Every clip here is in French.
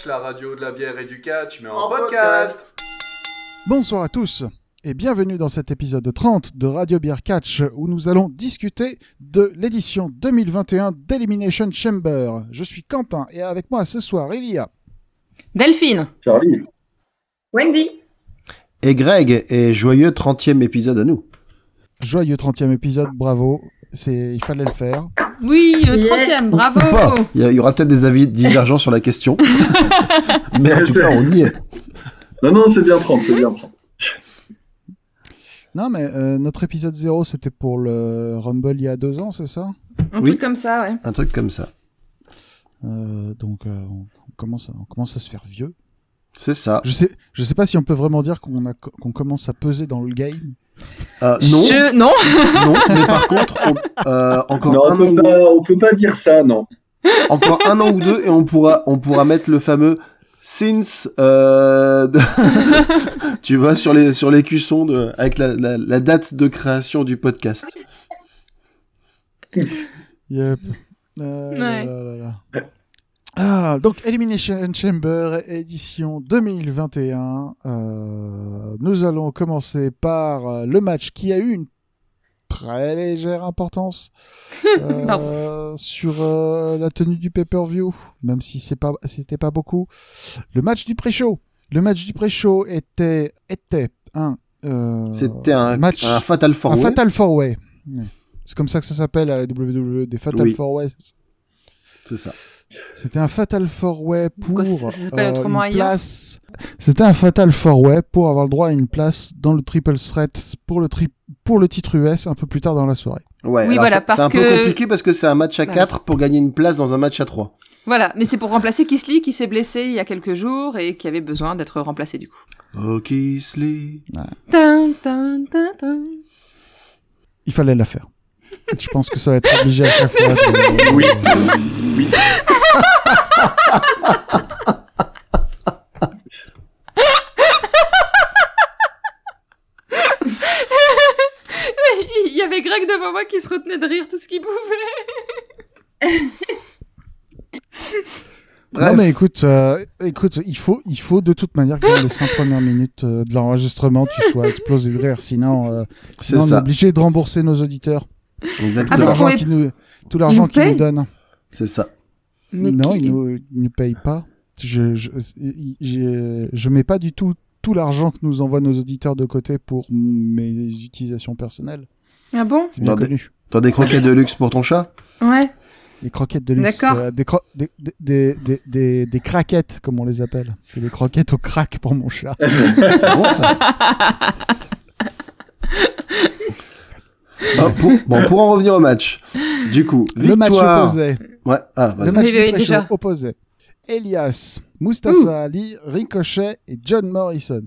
Catch, la radio de la bière et du catch, mais en, podcast. Bonsoir à tous et bienvenue dans cet épisode 30 de Radio Bière Catch où nous allons discuter de l'édition 2021 d'Elimination Chamber. Je suis Quentin et avec moi ce soir il y a Delphine. Charlie. Wendy. Et Greg, et joyeux 30e épisode à nous. joyeux 30e épisode, bravo. C'est, il fallait le faire. Oui, le Yeah. 30e, bravo. Pas. Il y, aura peut-être des avis divergents sur la question. Mais en tout cas, on y est. Non, non, c'est bien 30, c'est bien 30. Non mais euh, notre épisode 0 c'était pour le Rumble il y a deux ans, c'est ça? Un Oui. truc comme ça, ouais. Un truc comme ça. Euh, Donc euh, on, on commence à, on commence à se faire vieux. C'est ça. Je sais, je sais pas si on peut vraiment dire qu'on a, qu'on commence à peser dans le game. Euh, non, Je... Non non, mais par contre, on- euh, encore, Non, un on peut, an, ou- pas, on peut pas dire ça, non. encore un an ou deux et on pourra, on pourra mettre le fameux since, euh, de- tu vois, sur les, sur les cuissons de, avec la, la, la date de création du podcast. Yep. Euh, là, Ouais. là, là, là. Ah, donc Elimination Chamber édition 2021. Euh, nous allons commencer par euh, le match qui a eu une très légère importance euh, sur euh, la tenue du pay-per-view, même si c'est pas c'était pas beaucoup. Le match du pré-show. Le match du pré-show était était un euh, C'était un, match un fatal four un Fatal Four Way. C'est comme ça que ça s'appelle à la WWE, des Fatal Oui. Four Way. C'est ça. C'était un Fatal Four Way pour euh, autrement une ailleurs place. C'était un Fatal Four Way pour avoir le droit à une place dans le Triple Threat pour le tri... pour le titre US un peu plus tard dans la soirée. Ouais, Oui, voilà, c'est- un peu compliqué parce que c'est un match à Voilà. 4 pour gagner une place dans un match à 3. Voilà, mais c'est pour remplacer Kisly qui s'est blessé il y a quelques jours et qui avait besoin d'être remplacé du coup. Tin, tin. Il fallait la faire. Je pense que ça va être obligé à chaque fois. de- Oui. Oui. Il y avait Greg devant moi qui se retenait de rire tout ce qu'il pouvait. Bref. Non mais écoute, euh, écoute, il faut, il faut de toute manière que dans les cinq premières minutes euh, de l'enregistrement, tu sois explosé de rire, sinon, euh, sinon on est obligé de rembourser nos auditeurs. Exactement. tout Ah, l'argent qu'ils nous, tout l'argent nous qu'ils nous donnent. C'est ça. Mais non, qui- ils nous, ils nous payent pas. Je, je, je, je mets pas du tout tout l'argent que nous envoient nos auditeurs de côté pour mes utilisations personnelles. Ah bon C'est bien des- connu. T'as des croquettes de luxe pour ton chat? Ouais. Les croquettes de luxe, D'accord. euh, des, cro- des, des, des, des, des, des craquettes, comme on les appelle. C'est des croquettes au crack pour mon chat. C'est bon ça. Bon, pour, bon, pour en revenir au match. Du coup, Le match opposé. Ouais, ah. Le match déjà. opposé. Elias, Mustafa Ali, Ricochet et John Morrison.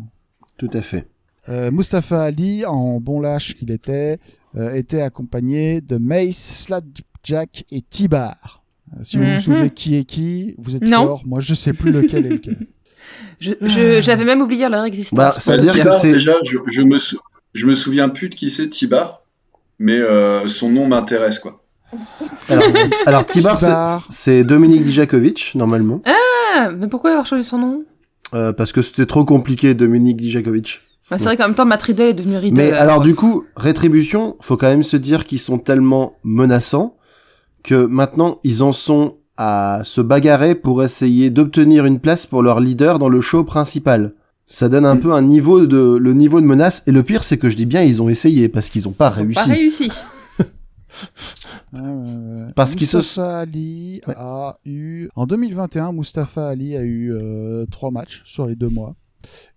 Tout à fait. Euh, Mustafa Ali, en bon lâche qu'il était, euh, était accompagné de Mace, Slapjack et T-Bar. Euh, si vous vous Mhm. souvenez qui est qui, vous êtes Non. fort. Moi, je sais plus lequel est lequel. Je- je- J'avais même oublié leur existence. Bah, ça veut dire que Tibar, c'est- déjà, je, je me sou- je me souviens plus de qui c'est Tibar, mais euh, son nom m'intéresse, quoi. Alors, alors Tibar, c'est- Dominique Dijakovic, normalement. Ah, mais pourquoi avoir changé son nom? Euh, parce que c'était trop compliqué, Dominique Dijakovic. bah, C'est vrai qu'en même temps, Matt Riddle est devenu Riddle. Mais alors du coup, rétribution, faut quand même se dire qu'ils sont tellement menaçants que maintenant ils en sont à se bagarrer pour essayer d'obtenir une place pour leur leader dans le show principal. Ça donne un peu un niveau de le niveau de menace et le pire c'est que je dis bien ils ont essayé parce qu'ils ont pas Ils ont réussi. Pas réussi. Ouais. Parce qu'ils se- Mustafa Ali Ouais. a eu en 2021, Mustafa Ali a eu euh, trois matchs sur les deux mois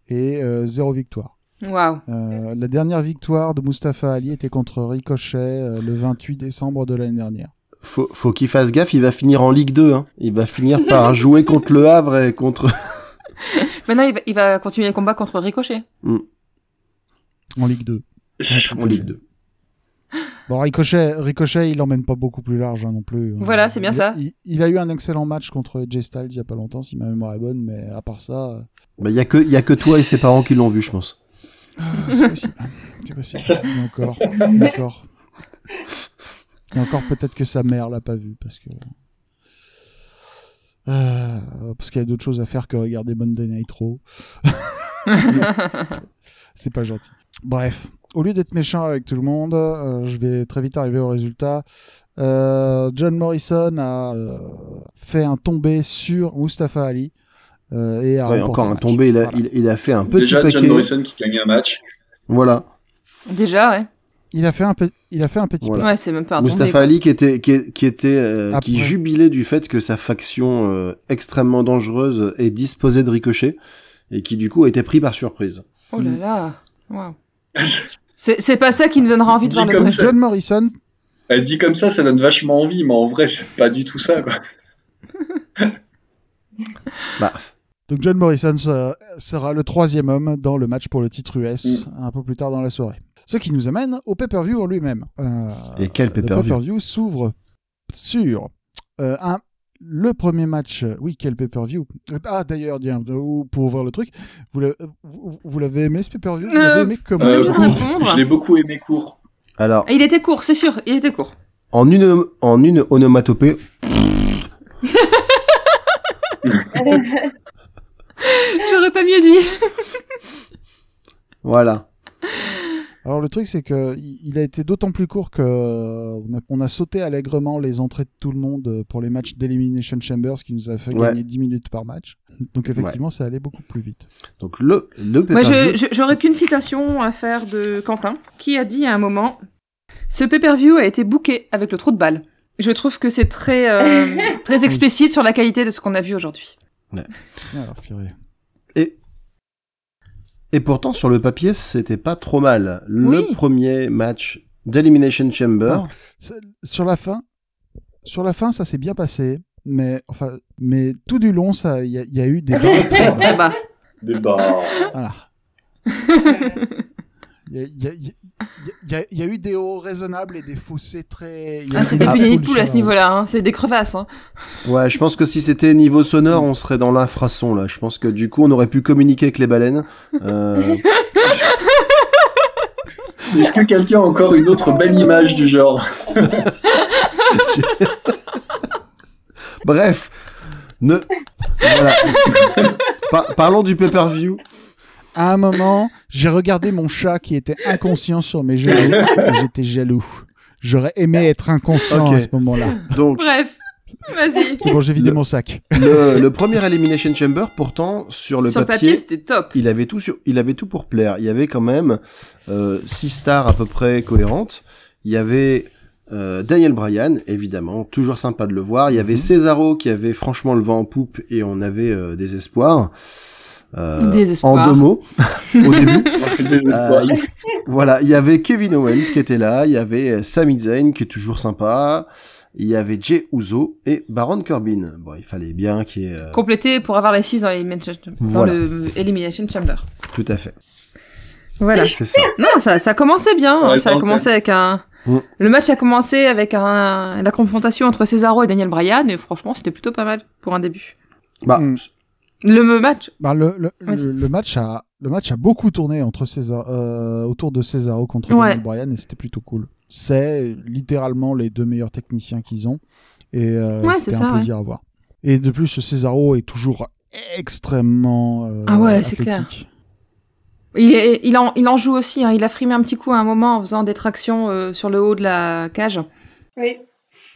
et euh, zéro victoire. Waouh. Euh, la dernière victoire de Mustafa Ali était contre Ricochet euh, le 28 décembre de l'année dernière. Faut, faut qu'il fasse gaffe, il va finir en Ligue 2. Hein. Il va finir par jouer contre le Havre et contre. Maintenant, il va, il va continuer les combats contre Ricochet. En Ligue 2. en Ligue 2. Bon, Ricochet, Ricochet, il emmène pas beaucoup plus large hein, non plus. Voilà, c'est bien Il- ça. Il, il a eu un excellent match contre Jay Styles il y a pas longtemps, si ma mémoire est bonne, mais à part ça, euh, Bah y a que y a que toi et ses parents qui l'ont vu, je pense. c'est possible. C'est possible. Et encore, et encore. Et encore peut-être que sa mère l'a pas vu parce que. Euh, parce qu'il y a d'autres choses à faire que regarder Monday Night Raw. C'est pas gentil. Bref, au lieu d'être méchant avec tout le monde, euh, je vais très vite arriver au résultat. Euh, John Morrison a euh, fait un tombé sur Mustafa Ali. euh, et a Ouais, encore un match. tombé, il a, Voilà. il, il a fait un petit Déjà, paquet. John Morrison qui gagne un match. Voilà. Déjà, ouais. Il a fait un, pe- il a fait un petit Voilà. Ouais, c'est même pas un tombé, Mustafa. Ali qui était qui, qui était euh, qui Après. jubilait du fait que sa faction euh, extrêmement dangereuse est disposée de ricochet et qui du coup a été pris par surprise. Oh là là. Waouh. C'est c'est pas ça qui nous donnera envie de voir le. John Morrison, Elle dit comme ça, ça donne vachement envie, mais en vrai, c'est pas du tout ça, quoi. Bah donc John Morrison sera, sera le troisième homme dans le match pour le titre US un peu plus tard dans la soirée. Ce qui nous amène au pay-per-view en lui-même. Euh, Et quel Le pay-per-view pay-per-view s'ouvre sur euh, un, le premier match. euh, Oui, quel pay-per-view Ah, d'ailleurs, pour ouvrir le truc, vous l'avez vous, vous l'avez aimé ce pay-per-view? Vous l'avez aimé comment? Euh. Je l'ai beaucoup aimé court. alors Et Il était court, c'est sûr, il était court. en une en une onomatopée, J'aurais pas mieux dit. voilà. Alors le truc c'est que il a été d'autant plus court que euh, on a, on a sauté allègrement les entrées de tout le monde euh, pour les matchs d'Elimination Chambers, ce qui nous a fait Ouais. gagner 10 minutes par match. Donc effectivement, ça allait beaucoup plus vite. Donc le le Moi, j'aurais qu'une citation à faire de Quentin, qui a dit à un moment Ce pay-per-view a été booké avec le trou de balle. Je trouve que c'est très, euh, très explicite sur la qualité de ce qu'on a vu aujourd'hui. Alors, purée. Et pourtant sur le papier c'était pas trop mal. Le Oui. premier match d'Elimination Chamber. Ah. Sur la fin, sur la fin, ça s'est bien passé, mais enfin, mais tout du long, ça, il y, a- il y a eu des barres. Très, très bas. Débat. Voilà. Il y a, y y y eu des hauts raisonnables et des fossés très. Ah, eu c'est des des punis de poules poule à ce niveau-là, hein. c'est des crevasses. Hein. Ouais, je pense que si c'était niveau sonore, on serait dans l'infrason là. Je pense que du coup, on aurait pu communiquer avec les baleines. Euh, Est-ce que quelqu'un a encore une autre belle image du genre? Bref, ne. Voilà. Par- parlons du pay-per-view. À un moment, j'ai regardé mon chat qui était inconscient sur mes genoux et j'étais jaloux. J'aurais aimé être inconscient à ce moment-là. Donc, Bref, vas-y. C'est bon, j'ai vidé Le- mon sac. le, le premier Elimination Chamber, pourtant, sur le Sur le papier, papier, c'était top. il avait tout sur, il avait tout pour plaire. Il y avait quand même euh, six stars à peu près cohérentes. Il y avait euh, Daniel Bryan, évidemment, toujours sympa de le voir. Il y avait Mhm. Cesaro qui avait franchement le vent en poupe et on avait euh, des espoirs. Euh. En deux mots, au début. Désespoir. Euh, il- voilà, il y avait Kevin Owens qui était là, il y avait euh, Sami Zayn qui est toujours sympa, il y avait Jey Uso et Baron Corbin. Bon, il fallait bien qu'il y ait... euh, Complété pour avoir les 6 dans, l'Elimination- dans Voilà. le Elimination Chamber. tout à fait. Voilà. C'est ça. Non, ça, ça commençait bien. Ouais, ça a commencé avec un. Mm. Le match a commencé avec un... la confrontation entre Cesaro et Daniel Bryan, et franchement, c'était plutôt pas mal pour un début. Bah, Mm. Le match, Bah, le, le, Vas-y. le, le match a, le match a beaucoup tourné entre César, euh, autour de Cesaro contre Ouais. Daniel Bryan et c'était plutôt cool. C'est littéralement les deux meilleurs techniciens qu'ils ont et euh, Ouais, c'était c'est un ça, plaisir à voir. Et de plus, Cesaro est toujours extrêmement euh, Ah ouais, c'est athlétique. il, est, il, en, il en joue aussi. hein. Il a frimé un petit coup à un moment en faisant des tractions euh, sur le haut de la cage. Oui.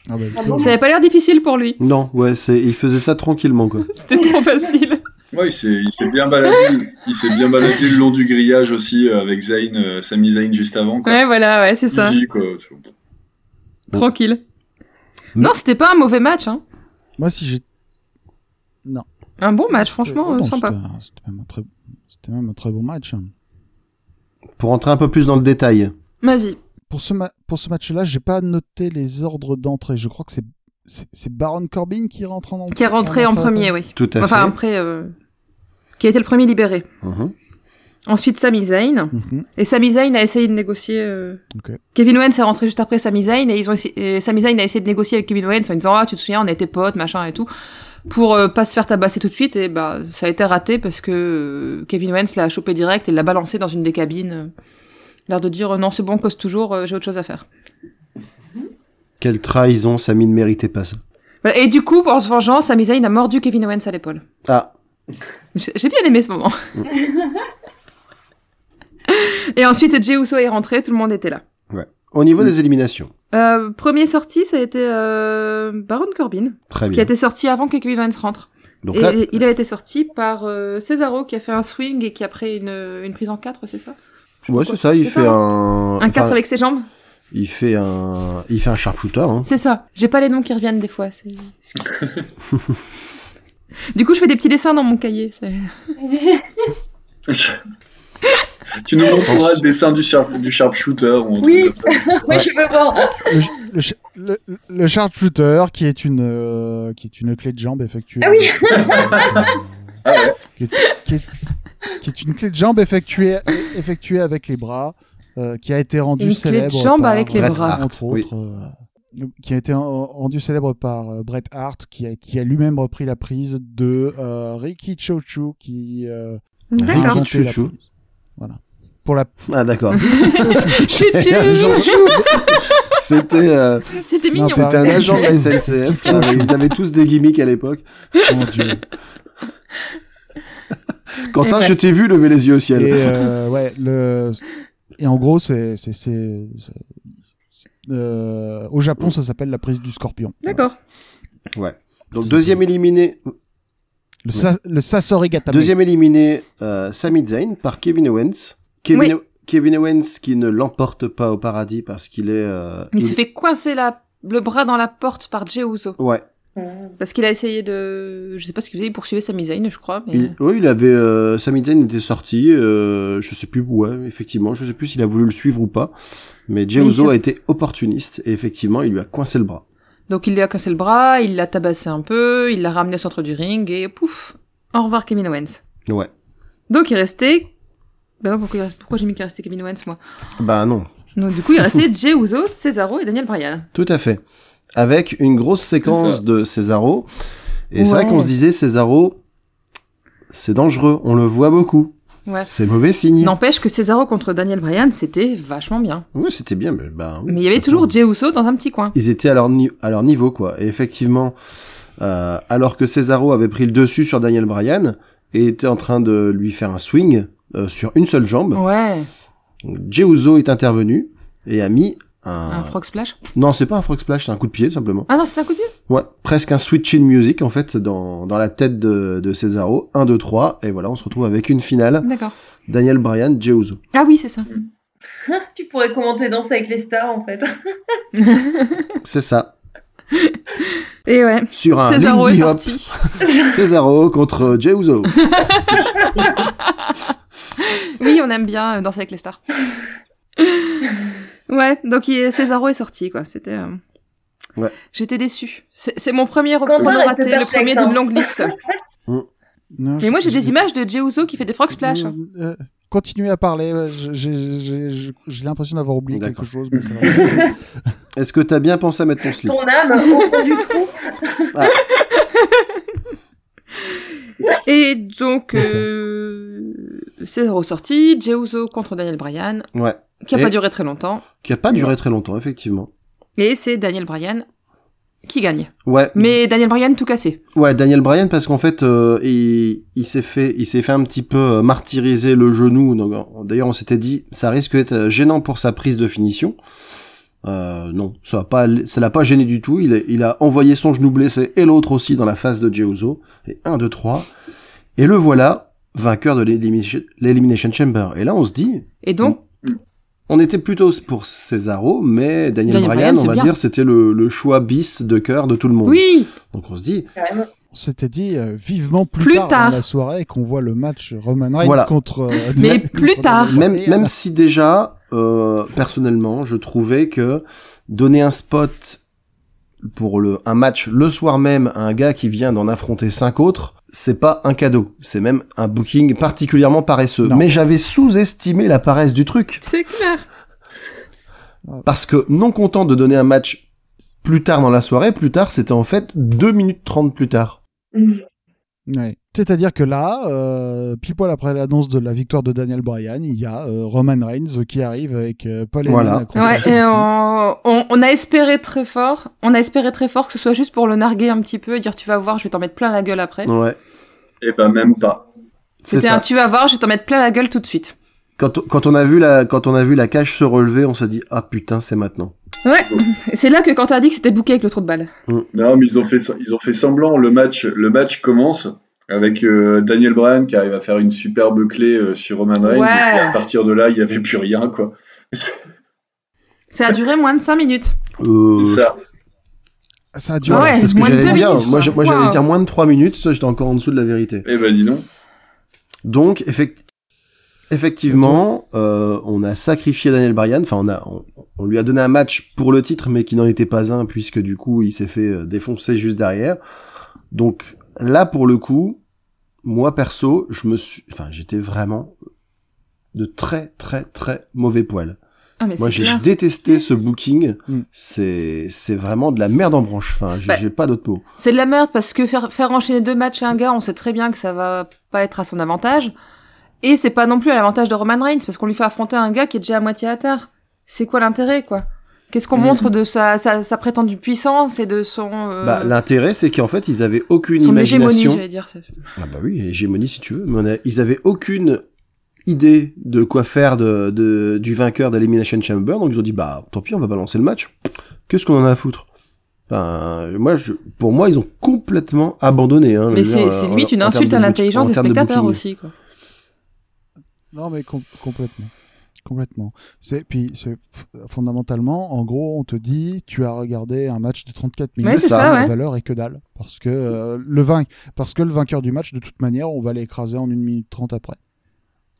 Ah bah, Ah bon Ça avait pas l'air difficile pour lui. non, ouais, c'est, il faisait ça tranquillement, quoi. C'était trop facile. Ouais, il s'est, il s'est bien baladé. Il s'est bien baladé le long du grillage aussi euh, avec Zayn, euh, Sami Zayn juste avant. Quoi. Ouais, voilà, ouais, c'est ça. Easy, quoi. Tranquille. Mais- Non, c'était pas un mauvais match. Hein. Moi, si j'ai Un bon match, franchement, Oh euh, non, sympa. c'était même, un très... c'était même un très bon match. hein. Pour entrer un peu plus dans le détail. Vas-y. Pour ce, ma- pour ce match-là, j'ai pas noté les ordres d'entrée. Je crois que c'est Baron Corbin qui rentre en Qui est rentré en entrée premier, oui. Tout à Enfin, fait. après, euh, qui a été le premier libéré. Mhm. Ensuite, Sami Zayn. Mhm. Et Sami Zayn a essayé de négocier. euh. Kevin Owens est rentré juste après Sami Zayn et ils ont et Sami Zayn a essayé de négocier avec Kevin Owens en disant ah tu te souviens on était potes machin et tout pour euh, pas se faire tabasser tout de suite et bah ça a été raté parce que euh, Kevin Owens l'a chopé direct et l'a balancé dans une des cabines. L'air de dire euh, non c'est bon cause toujours euh, j'ai autre chose à faire. Quelle trahison, Sami ne méritait pas ça. Voilà. Et du coup, en se vengeant, Sami Zayn a mordu Kevin Owens à l'épaule. Ah, J'ai bien aimé ce moment. Et ensuite, Jey Uso est rentré, tout le monde était là. au niveau des éliminations. Euh, premier sorti, ça a été euh, Baron Corbin, Très qui a été sorti avant que Kevin Owens rentre. Donc et là, il a été sorti par euh, Cesaro, qui a fait un swing et qui a pris une, une prise en 4, c'est ça? Ouais, c'est ça, il fait ça, un, Un 4 enfin, avec ses jambes il fait un, il fait un sharpshooter. Hein. C'est ça. J'ai pas les noms qui reviennent des fois. du coup, je fais des petits dessins dans mon cahier. c'est- tu nous montreras le dessin du, sharp, du sharpshooter Oui. je veux voir. Le, le, ch- le, le sharpshooter qui est une euh, qui est une clé de jambe effectuée. Ah oui. Ah ouais. qui, est, qui est- qui est une clé de jambe effectuée effectuée avec les bras, euh, qui a été rendue Une clé de célèbre jambe par, avec les Bret bras. Hart, entre Oui. autres. euh, qui a été en- rendu célèbre par euh, Bret Hart, qui a, qui a lui-même repris la prise de euh, Ricky Chochu, qui euh. Ricky prise. Voilà. Pour la Ah d'accord. C'était, euh, C'était Non, mignon. c'était un agent de la SNCF. Ils avaient- Ils avaient tous des gimmicks à l'époque. mon Dieu. Quentin, je t'ai vu lever les yeux au ciel. Et euh, ouais, le et en gros, c'est euh, au Japon, ça s'appelle la prise du scorpion. D'accord. Ouais. Donc deuxième éliminé, Le, sa le Sasori Gatame. deuxième éliminé, euh, Sami Zayn par Kevin Owens. Kevin, Oui. O- Kevin Owens qui ne l'emporte pas au paradis parce qu'il est. euh, Il se fait coincer la... le bras dans la porte par Jey Uso. Ouais. Parce qu'il a essayé de... Je sais pas ce qu'il faisait, il poursuivait Sami Zayn, je crois. Mais... Il, oui, il avait. Euh, Sami Zayn était sorti. Euh, je sais plus où. Ouais, effectivement, je sais plus s'il a voulu le suivre ou pas. Mais Jey a été opportuniste et effectivement, il lui a coincé le bras. Donc il lui a cassé le bras, il l'a tabassé un peu, il l'a ramené au centre du ring et pouf Au revoir Kevin Owens. Ouais. Donc il restait... Ben non, pourquoi, il reste- pourquoi j'ai mis qu'il restait Kevin Owens, moi? Bah non. Donc du coup, il restait Jey Cesaro et Daniel Bryan. Tout à fait. Avec une grosse séquence de Cesaro. Et c'est vrai qu'on se disait, Cesaro, c'est dangereux, on le voit beaucoup. Ouais. C'est mauvais signe. N'empêche que Cesaro contre Daniel Bryan, c'était vachement bien. Oui, c'était bien, mais bah, oui. Mais il y avait toujours Jey Uso dans un petit coin. Ils étaient à leur, ni- à leur niveau, quoi. Et effectivement, euh, alors que Cesaro avait pris le dessus sur Daniel Bryan et était en train de lui faire un swing euh, sur une seule jambe, Ouais, Jey Uso est intervenu et a mis un... un frog splash. Non, c'est pas un frog splash, c'est un coup de pied, simplement. Ah non, c'est un coup de pied? Ouais, presque un switch in music, en fait, dans, dans la tête de, de Cesaro. 1, 2, 3, et voilà, on se retrouve avec une finale. D'accord. Daniel Bryan, Jey Uso. Ah oui, c'est ça. Tu pourrais commenter Danse avec les stars, en fait. C'est ça. Et ouais. Sur un Cesaro est parti. Cesaro contre Jey Uso. Oui, on aime bien euh, danser avec les stars. Ouais, donc il- Cesaro est sorti, quoi. C'était. euh, Ouais. J'étais déçue. C'est mon premier Quentin recours reste raté, le premier hein. d'une longue liste. Non, Mais je- moi, j'ai des images de Jey qui fait des frog splash. hein. Euh, continuez à parler. euh, J'ai l'impression d'avoir oublié quelque chose, mais ça va. Est-ce que t'as bien pensé à mettre ton slip? Ton âme au fond du trou. Et donc, C'est euh, Cesaro sorti, Jey Uso contre Daniel Bryan, Ouais. qui a Et- pas duré très longtemps. Qui a pas duré très longtemps, effectivement. Et c'est Daniel Bryan qui gagne. Ouais. Mais Daniel Bryan tout cassé. Ouais, Daniel Bryan parce qu'en fait, euh, il, il s'est fait, il s'est fait un petit peu euh, martyriser le genou. D'ailleurs, on s'était dit, ça risque d'être euh, gênant pour sa prise de finition. Euh, non, ça va pas, ça l'a pas gêné du tout. Il, a- il a envoyé son genou blessé et l'autre aussi dans la face de Jey Uso. Et 1, 2, 3. Et le voilà, vainqueur de l'Elimination Chamber. Et là, on se dit, Et donc, on était plutôt pour Cesaro, mais Daniel, Daniel Bryan, Bryan, on va bien. dire, c'était le, le choix bis de cœur de tout le monde. oui, Donc on se dit, Carrément. On s'était dit euh, vivement plus, Plus tard, tard. dans la soirée qu'on voit le match Roman Reigns Voilà. contre. euh, Mais contre plus tard. même, même si déjà, euh, personnellement, je trouvais que donner un spot pour le, un match le soir même à un gars qui vient d'en affronter cinq autres, c'est pas un cadeau. C'est même un booking particulièrement paresseux. Non. Mais j'avais sous-estimé la paresse du truc. c'est clair. Parce que non content de donner un match plus tard dans la soirée, plus tard, c'était en fait 2 minutes 30 plus tard. Ouais. C'est-à-dire que là, euh, pile poil après l'annonce de la victoire de Daniel Bryan, il y a euh, Roman Reigns qui arrive avec euh, Paul Heyman Voilà. Ouais, et on, on, on a espéré très fort, on a espéré très fort que ce soit juste pour le narguer un petit peu et dire tu vas voir, je vais t'en mettre plein la gueule après. Ouais, Et ben même pas. C'était un tu vas voir, je vais t'en mettre plein la gueule tout de suite. Quand, on- quand on a vu la, quand on a vu la cage se relever, on s'est dit, ah putain, c'est maintenant. Ouais, c'est là que quand t'as dit que c'était bouqué avec le trou de balle. Non, mais ils ont fait, ils ont fait semblant. Le match, le match commence avec euh, Daniel Bryan qui arrive à faire une superbe clé euh, sur Roman Reigns. Ouais. Et à partir de là, il n'y avait plus rien, quoi. Ça a duré moins de 5 minutes. Euh, C'est ça. Ça a duré. Ah ouais, c'est ce que moins de j'allais deux dire. minutes, Moi, j'allais dire moins de 3 minutes, ça, j'étais encore en dessous de la vérité. Eh ben dis donc. Donc, effect- effectivement, euh, on a sacrifié Daniel Bryan. Enfin, on a, on, on lui a donné un match pour le titre, mais qui n'en était pas un, puisque du coup, il s'est fait euh, défoncer juste derrière. Donc, là, pour le coup, moi, perso, je me suis, enfin, j'étais vraiment de très, très, très mauvais poil. Ah, mais Moi, j'ai détesté ce booking. Mm. C'est, c'est vraiment de la merde en branche. Enfin, j'ai Bah, j'ai pas d'autre mot. C'est de la merde parce que faire, faire enchaîner deux matchs à un gars, on sait très bien que ça va pas être à son avantage. Et c'est pas non plus à l'avantage de Roman Reigns parce qu'on lui fait affronter un gars qui est déjà à moitié à terre. C'est quoi l'intérêt, quoi? Qu'est-ce qu'on Mhm. montre de sa, sa, sa prétendue puissance et de son, euh, Bah, l'intérêt, c'est qu'en fait, ils avaient aucune son imagination. j'allais dire. Ah bah oui, hégémonie si tu veux. Mais on a- ils avaient aucune idée de quoi faire de, de- du vainqueur d'Elimination Chamber, donc ils ont dit bah tant pis, on va balancer le match. Qu'est-ce qu'on en a à foutre? Enfin, moi, je, pour moi, ils ont complètement abandonné. Hein, Mais c'est en- limite une insulte à l'intelligence en des de spectateurs aussi, quoi. Non, mais com- complètement. Complètement. C'est puis fondamentalement, en gros, on te dit, tu as regardé un match de 34 minutes. Ouais, c'est ça, La ouais. valeur est que dalle, parce que euh, le vain... parce que le vainqueur du match, de toute manière, on va l'écraser en 1 minute 30 après.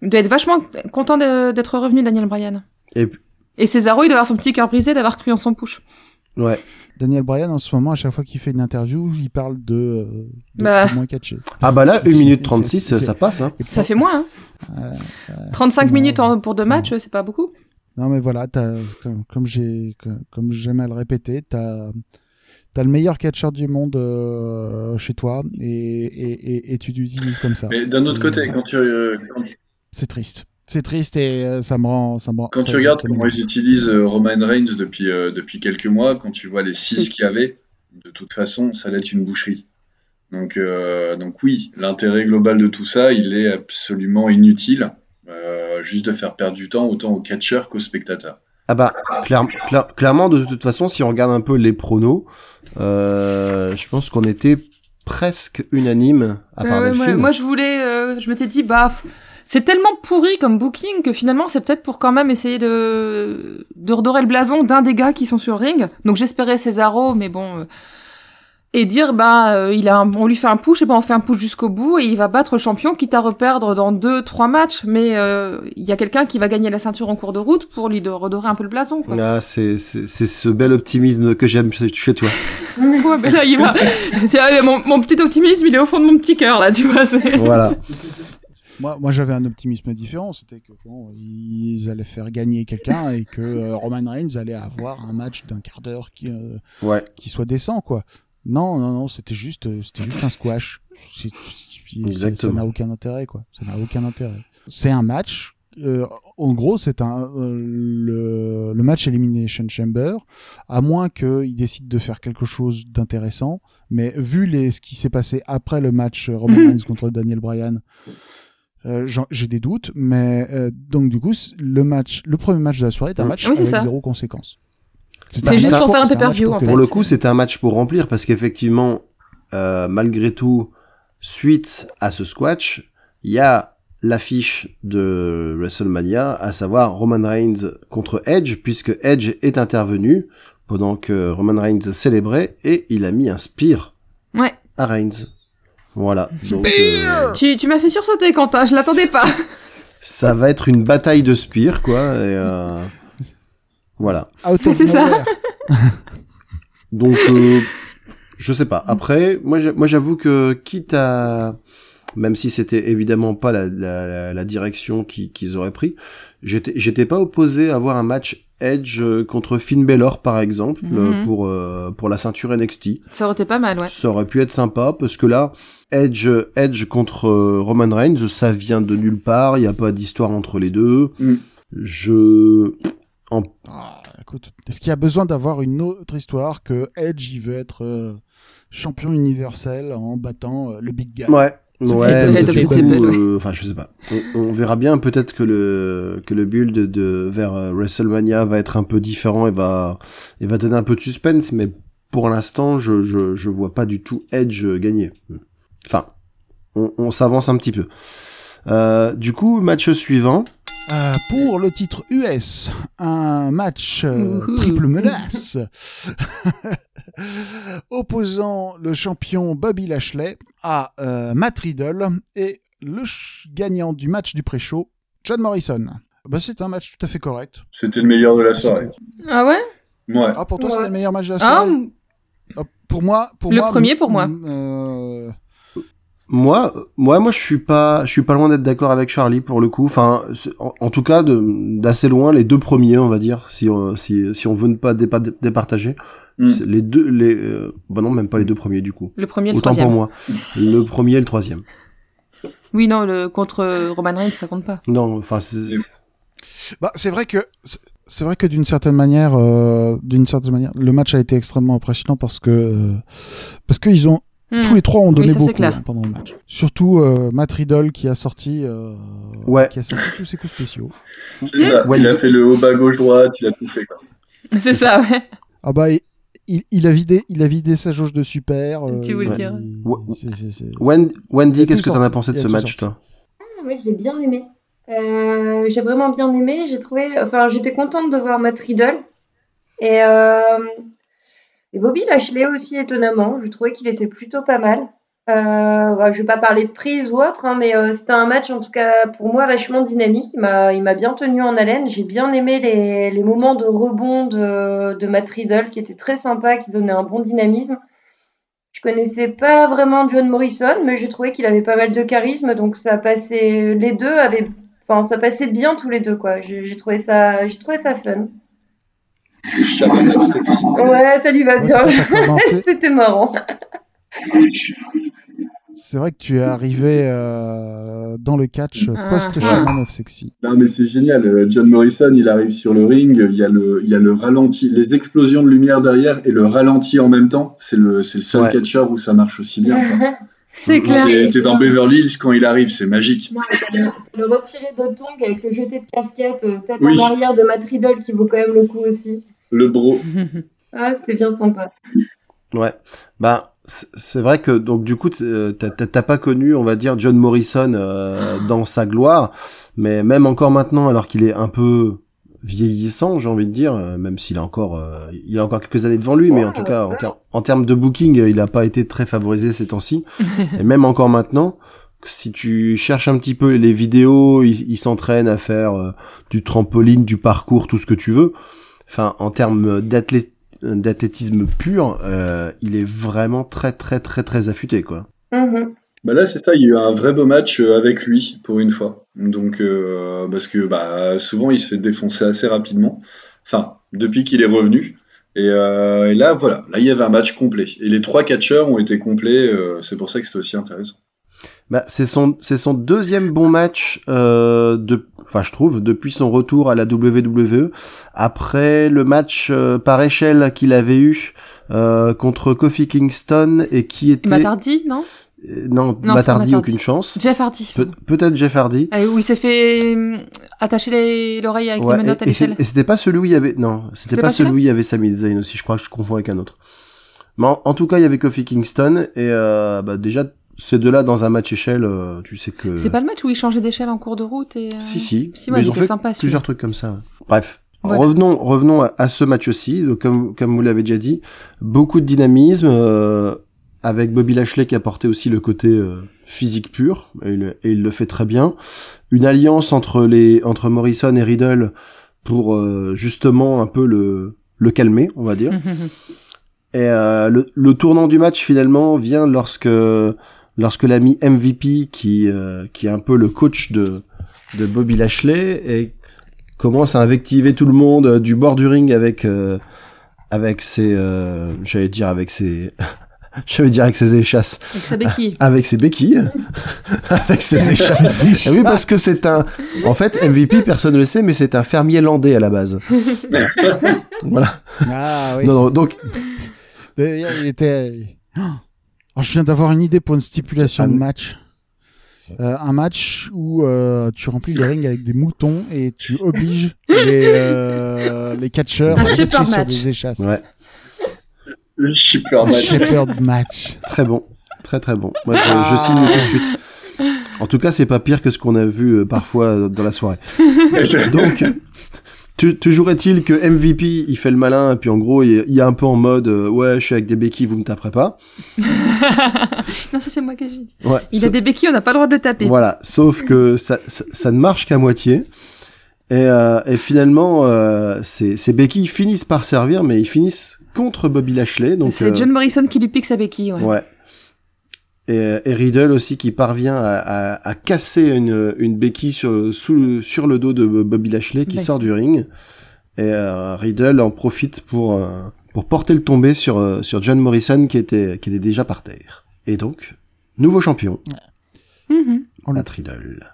Il doit être vachement content de- d'être revenu, Daniel Bryan. Et Et Cesaro, il doit avoir son petit cœur brisé d'avoir cru en son push. Ouais. Daniel Bryan, en ce moment, à chaque fois qu'il fait une interview, il parle de, euh, de Bah. moins catché. Ah bah là, 1 C'est- minute c'est- 36, c'est- ça passe. Hein. Ça fait moins, hein. Euh, 35 non, minutes en- pour deux matchs, c'est pas beaucoup. Non, mais voilà, t'as- comme, comme j'ai comme, comme j'aime à le répéter, t'as as le meilleur catcheur du monde euh, chez toi et, et, et, et tu l'utilises comme ça. Mais d'un autre côté, quand tu, euh, quand, C'est triste. C'est triste et euh, ça me rend. Ça me rend quand ça- tu regardes comment ils utilisent euh, Roman Reigns depuis, euh, depuis quelques mois, quand tu vois les six qu'il y avait, de toute façon, ça allait être une boucherie. Donc, euh, donc oui, l'intérêt global de tout ça, il est absolument inutile. Euh, juste de faire perdre du temps autant aux catcheurs qu'aux spectateurs. Ah bah clair- clair- clairement de toute façon si on regarde un peu les pronos, euh, je pense qu'on était presque unanime à part Euh, ouais, moi, moi, je voulais, euh, je m'étais dit, bah, c'est tellement pourri comme booking que finalement, c'est peut-être pour quand même essayer de, de redorer le blason d'un des gars qui sont sur le ring. Donc, j'espérais Cesaro, mais bon, euh, et dire, bah, euh, il a un- on lui fait un push, et ben, on fait un push jusqu'au bout, et il va battre le champion, quitte à reperdre dans deux, trois matchs, mais euh, il y a quelqu'un qui va gagner la ceinture en cours de route pour lui de redorer un peu le blason, quoi. Ah, c'est c'est c'est ce bel optimisme que j'aime chez toi. Ouais, mais là, il va. Mon, mon petit optimisme, il est au fond de mon petit cœur, là, tu vois. voilà. Moi, moi j'avais un optimisme différent. C'était que bon, ils allaient faire gagner quelqu'un et que euh, Roman Reigns allait avoir un match d'un quart d'heure qui, euh, Ouais. qui soit décent, quoi. Non, non, non, c'était juste, euh, c'était juste un squash. C'est- Ça Exactement. n'a aucun intérêt, quoi. Ça n'a aucun intérêt. C'est un match. euh, en gros, c'est un euh, le, le match Elimination Chamber, à moins qu'ils décident de faire quelque chose d'intéressant. Mais vu les, ce qui s'est passé après le match euh, Roman Mhm. Reigns contre Daniel Bryan, euh, j'ai des doutes. Mais euh, donc du coup, le match, le premier match de la soirée est un match Oui, c'est avec ça. zéro conséquence. C'est un juste match pour faire un pay-per-view, pour en fait. Pour le coup, c'était un match pour remplir parce qu'effectivement, euh, malgré tout, suite à ce squash, il y a l'affiche de WrestleMania, à savoir Roman Reigns contre Edge, puisque Edge est intervenu pendant que Roman Reigns célébrait et il a mis un spear Ouais. à Reigns. Voilà. Donc, euh, Tu, tu m'as fait sursauter, Quentin, je l'attendais pas. ça va être une bataille de spear, quoi. Et, euh, voilà. C'est ça. Donc, euh, je sais pas. Après, moi, j'a- moi, j'avoue que quitte à, même si c'était évidemment pas la, la, la direction qui- qu'ils auraient pris, j'étais, j'étais pas opposé à avoir un match Edge euh, contre Finn Balor par exemple Mhm. euh, pour euh, pour la ceinture NXT. Ça aurait été pas mal, ouais. Ça aurait pu être sympa parce que là, Edge, Edge contre euh, Roman Reigns, ça vient de nulle part. Il n'y a pas d'histoire entre les deux. Mm. Je, Ah, écoute, est-ce qu'il y a besoin d'avoir une autre histoire que Edge, il veut être euh, champion universel en battant euh, le Big Guy? Ouais. Ouais, euh, enfin, je sais pas. On, on verra bien peut-être que le que le build de vers euh, WrestleMania va être un peu différent et va et va donner un peu de suspense, mais pour l'instant, je je je vois pas du tout Edge gagner. Enfin, on, on s'avance un petit peu. Euh, du coup, match suivant. Euh, pour le titre US, un match euh, triple menace opposant le champion Bobby Lashley à euh, Matt Riddle et le gagnant du match du pré-show, John Morrison. Bah, c'est un match tout à fait correct. C'était le meilleur de la soirée. Ah ouais? Ouais. Ah, pour toi, Ouais. c'était le meilleur match de la Ah, soirée? Ah, Pour moi, pour Le moi, premier pour moi. mm, euh, Moi, moi, moi, je suis pas, je suis pas loin d'être d'accord avec Charlie pour le coup. Enfin, en, en tout cas, d'assez loin, les deux premiers, on va dire, si on, si, si on veut ne pas dépa- départager, Mm. les deux, les, euh, bah non, même pas les deux premiers du coup. le premier et le Autant troisième. pour moi. Le premier et le troisième. Oui, non, le contre euh, Roman Reigns, ça compte pas. Non, enfin, c'est, Bah, c'est vrai que c'est- vrai que d'une certaine manière, euh, d'une certaine manière, le match a été extrêmement impressionnant parce que euh, parce qu'ils ont Hmm. tous les trois ont donné c'est beaucoup hein, pendant le match. Surtout euh, Matt Riddle qui a sorti euh, Ouais. qui a sorti tous ses coups spéciaux. C'est ça. Ouais, il a fait le haut bas gauche droite, il a tout fait quoi. C'est ça, ouais. Ah bah il, il, il a vidé il a vidé sa jauge de super. euh, Tu veux le dire. Wendy, qu'est-ce que t'en as pensé de ce match, sorti. toi? Ah, ouais, j'ai bien aimé. Euh, j'ai vraiment bien aimé. J'ai trouvé, enfin, j'étais contente de voir Matt Riddle et, euh, et Bobby Lashley aussi étonnamment. Je trouvais qu'il était plutôt pas mal. Euh, bah, je vais pas parler de prise ou autre, hein, mais euh, c'était un match en tout cas pour moi vachement dynamique. Il m'a, bien tenu en haleine. J'ai bien aimé les, les moments de rebond de, de Matt Riddle qui étaient très sympas, qui donnaient un bon dynamisme. Je connaissais pas vraiment John Morrison, mais j'ai trouvé qu'il avait pas mal de charisme, donc ça passait. Les deux avaient, enfin, ça passait bien tous les deux, quoi. J'ai trouvé ça, j'ai trouvé ça fun. Ouais, ça lui va bien. C'était marrant. C'est vrai que tu es arrivé euh, dans le catch Ah. post Shaman of Sexy. Non mais c'est génial. Euh, John Morrison, il arrive sur le ring, il y a le, il y a le ralenti, les explosions de lumière derrière et le ralenti en même temps. C'est le, c'est le seul Ouais. catcheur où ça marche aussi bien. quoi. C'est clair. T'es dans Beverly Hills quand il arrive, c'est magique. T'as le, le retiré de tongue avec le jeté de casquette, euh, tête Oui. en arrière de Matt Riddle qui vaut quand même le coup aussi. Le bro. Ah, c'était bien sympa. Ouais. Bah, c'est vrai que donc du coup, euh, t'as- pas connu, on va dire, John Morrison euh, dans sa gloire, mais même encore maintenant, alors qu'il est un peu vieillissant, j'ai envie de dire, euh, même s'il a encore, euh, il a encore quelques années devant lui, mais en tout cas, en, ouais. ter- en termes de booking, euh, il a pas été très favorisé ces temps-ci, et même encore maintenant. Si tu cherches un petit peu les vidéos, il, il s'entraîne à faire euh, du trampoline, du parcours, tout ce que tu veux. Enfin, en termes d'athlé- d'athlétisme pur, euh, il est vraiment très très très très affûté quoi. Bah là, c'est ça, il y a eu un vrai beau match euh, avec lui pour une fois. Donc, euh, parce que bah, souvent il se fait défoncer assez rapidement. Enfin, depuis qu'il est revenu. Et, euh, et là, voilà, là il y avait un match complet. Et les trois catcheurs ont été complets. euh, c'est pour ça que c'était aussi intéressant. Bah, c'est son c'est son deuxième bon match euh, de enfin je trouve depuis son retour à la WWE après le match euh, par échelle qu'il avait eu euh, contre Kofi Kingston et qui était non? Euh, non, Non, Matt Hardy. aucune chance. Jeff Hardy. Pe- Peut-être Jeff Hardy. Ah, où il s'est fait hum, attacher les- l'oreille avec Ouais, les menottes à l'échelle. et c'était pas celui où il y avait non, c'était pas, celui où il y avait Sami Zayn aussi. Je crois que je confonds avec un autre. Mais en, en tout cas, il y avait Kofi Kingston et euh, bah, déjà ces deux-là dans un match échelle, euh, tu sais que. C'est pas le match où il changeait d'échelle en cours de route et. euh, Si si. Si, Mais ouais, ils il ont fait sympa, plusieurs trucs comme ça. Bref. Voilà. Revenons, revenons à, à ce match aussi. Donc, comme, comme vous l'avez déjà dit, beaucoup de dynamisme euh, avec Bobby Lashley qui apportait aussi le côté euh, physique pur et il, et il le fait très bien. Une alliance entre les entre Morrison et Riddle pour euh, justement un peu le le calmer, on va dire. Et euh, le, le tournant du match finalement vient lorsque lorsque l'ami MVP qui euh, qui est un peu le coach de de Bobby Lashley et commence à invectiver tout le monde euh, du bord du ring avec euh, avec ses euh, j'allais dire avec ses j'allais dire avec ses échasses Avec sa béquille. avec ses béquilles avec ses échasses Ah oui parce que c'est un en fait MVP personne ne le sait mais c'est un fermier landais à la base voilà Ah oui. non, non, donc D'ailleurs, il était. Oh, je viens d'avoir une idée pour une stipulation de match. Euh, un match où euh, tu remplis le ring avec des moutons et tu obliges les, euh, les catcheurs à shepherd sur des échasses. ouais Le shipper Un match. shepherd match. Très bon, très très bon. Moi, je, je signe tout de suite. En tout cas, c'est pas pire que ce qu'on a vu parfois dans la soirée. Donc, tu- toujours est-il que MVP, il fait le malin, et puis en gros, il, il est un peu en mode, euh, ouais, je suis avec des béquilles, vous me taperez pas. non, ça c'est moi que j'ai dit. Ouais. Il a des béquilles, on n'a pas le droit de le taper. Voilà, sauf que ça, ça, ça ne marche qu'à moitié. Et, euh, et finalement, euh, ces, ces béquilles finissent par servir, mais ils finissent contre Bobby Lashley. Donc, C'est euh, John Morrison qui lui pique sa béquille. Ouais. Ouais. Et, euh, et Riddle aussi qui parvient à, à, à casser une, une béquille sur, sous, sur le dos de Bobby Lashley qui Ouais. sort du ring. Et euh, Riddle en profite pour, euh, pour porter le tombé sur, sur John Morrison qui était, qui était déjà par terre. Et donc, nouveau champion, Mhm. En lui, Matt Riddle.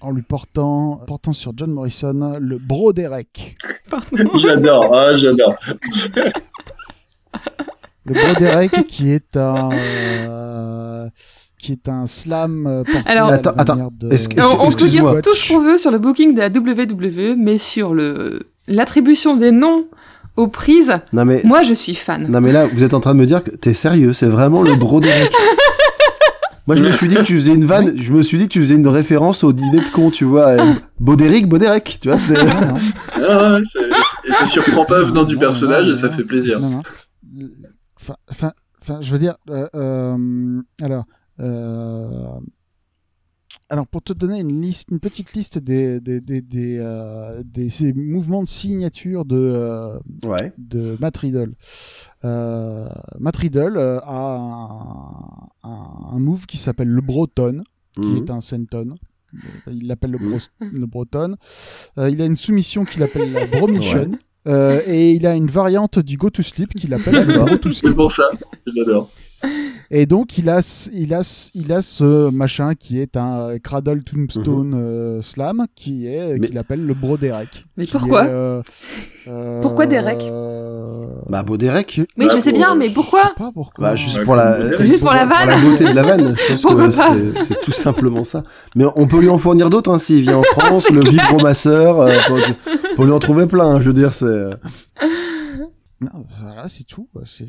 en lui portant, portant sur John Morrison le bro Derek. J'adore, ah, j'adore. Le Derek qui est un. euh, qui est un slam euh, porté Alors- à Attends, attends. manière de- que- On, on peut dire tout ce qu'on veut sur le booking de la WWE, mais sur le l'attribution des noms aux prises, Non mais, moi je suis fan. non mais là, vous êtes en train de me dire que t'es sérieux, c'est vraiment le bro Derek. Moi, je me suis dit que tu faisais une vanne, je me suis dit que tu faisais une référence au dîner de con, tu vois. euh, Boderek, tu vois, c'est... Non, non. Ah, ouais, et ça surprend pas venant du Non, personnage non, et ça non. fait plaisir. Enfin, enfin, enfin, je veux dire, euh, euh, alors, euh, alors pour te donner une liste, une petite liste des des des des, des ces mouvements de signature de Ouais. de Matt Riddle. Matt Riddle a un, un, un move qui s'appelle le Broton, qui Mhm. est un senton. Il l'appelle le, Mhm. bro- le Breton. Euh, il a une soumission qu'il appelle la Bromission. Euh, et il a une variante du Go to Sleep qu'il appelle le Go to C'est Sleep. pour ça, j'adore. Et donc il a, ce- il a, ce- il a ce machin qui est un Cradle Tombstone euh, Slam qui est Mais- qu'il appelle le Bro Derek. Mais pourquoi est, euh, euh, Pourquoi Derek euh, Bah, Boderek. Oui, Bah, je sais pour, bien, euh, mais pourquoi Pas pourquoi. Bah, juste Ouais, pour la. Juste pour la vanne. la beauté de la vanne. Je pense Pourquoi que pas c'est- c'est tout simplement ça. Mais on peut lui en fournir d'autres, hein, s'il vient en France, C'est le vibromasseur, euh, pour, pour lui en trouver plein, hein, je veux dire, c'est... Non, voilà, c'est tout. quoi. C'est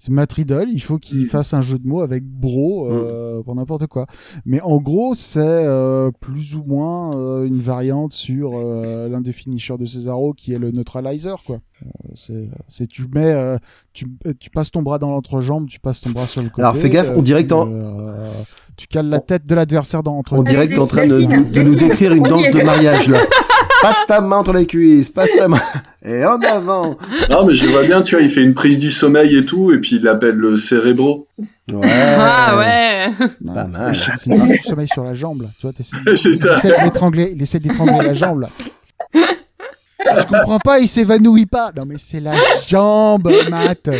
c'est- Matt Riddle. Il faut qu'il Mm. fasse un jeu de mots avec bro euh, pour n'importe quoi. Mais en gros, c'est euh, plus ou moins euh, une variante sur euh, l'un des finishers de Cesaro qui est le neutralizer. Quoi. Euh, c'est c'est tu mets, euh, tu, tu passes ton bras dans l'entrejambe, tu passes ton bras sur le côté. Alors, fais gaffe, on dirait que tu, t'en- euh, tu cales la tête de l'adversaire dans On l'entrejambe. dirait que t'es en train de, Delphine, de- de nous décrire une on danse de mariage, là. Passe ta main entre les cuisses, passe ta main. Et en avant. Non, mais je vois bien, tu vois, il fait une prise du sommeil et tout, et puis il l'appelle le cérébro. Ouais. Ah ouais Non, Pas mal. C'est une partie du sommeil sur la jambe. Là. Tu vois, t'essaies de- C'est Il ça. essaie d'étrangler, il essaie d'étrangler la jambe là. Je comprends pas, il s'évanouit pas. Non mais c'est la jambe, Matt.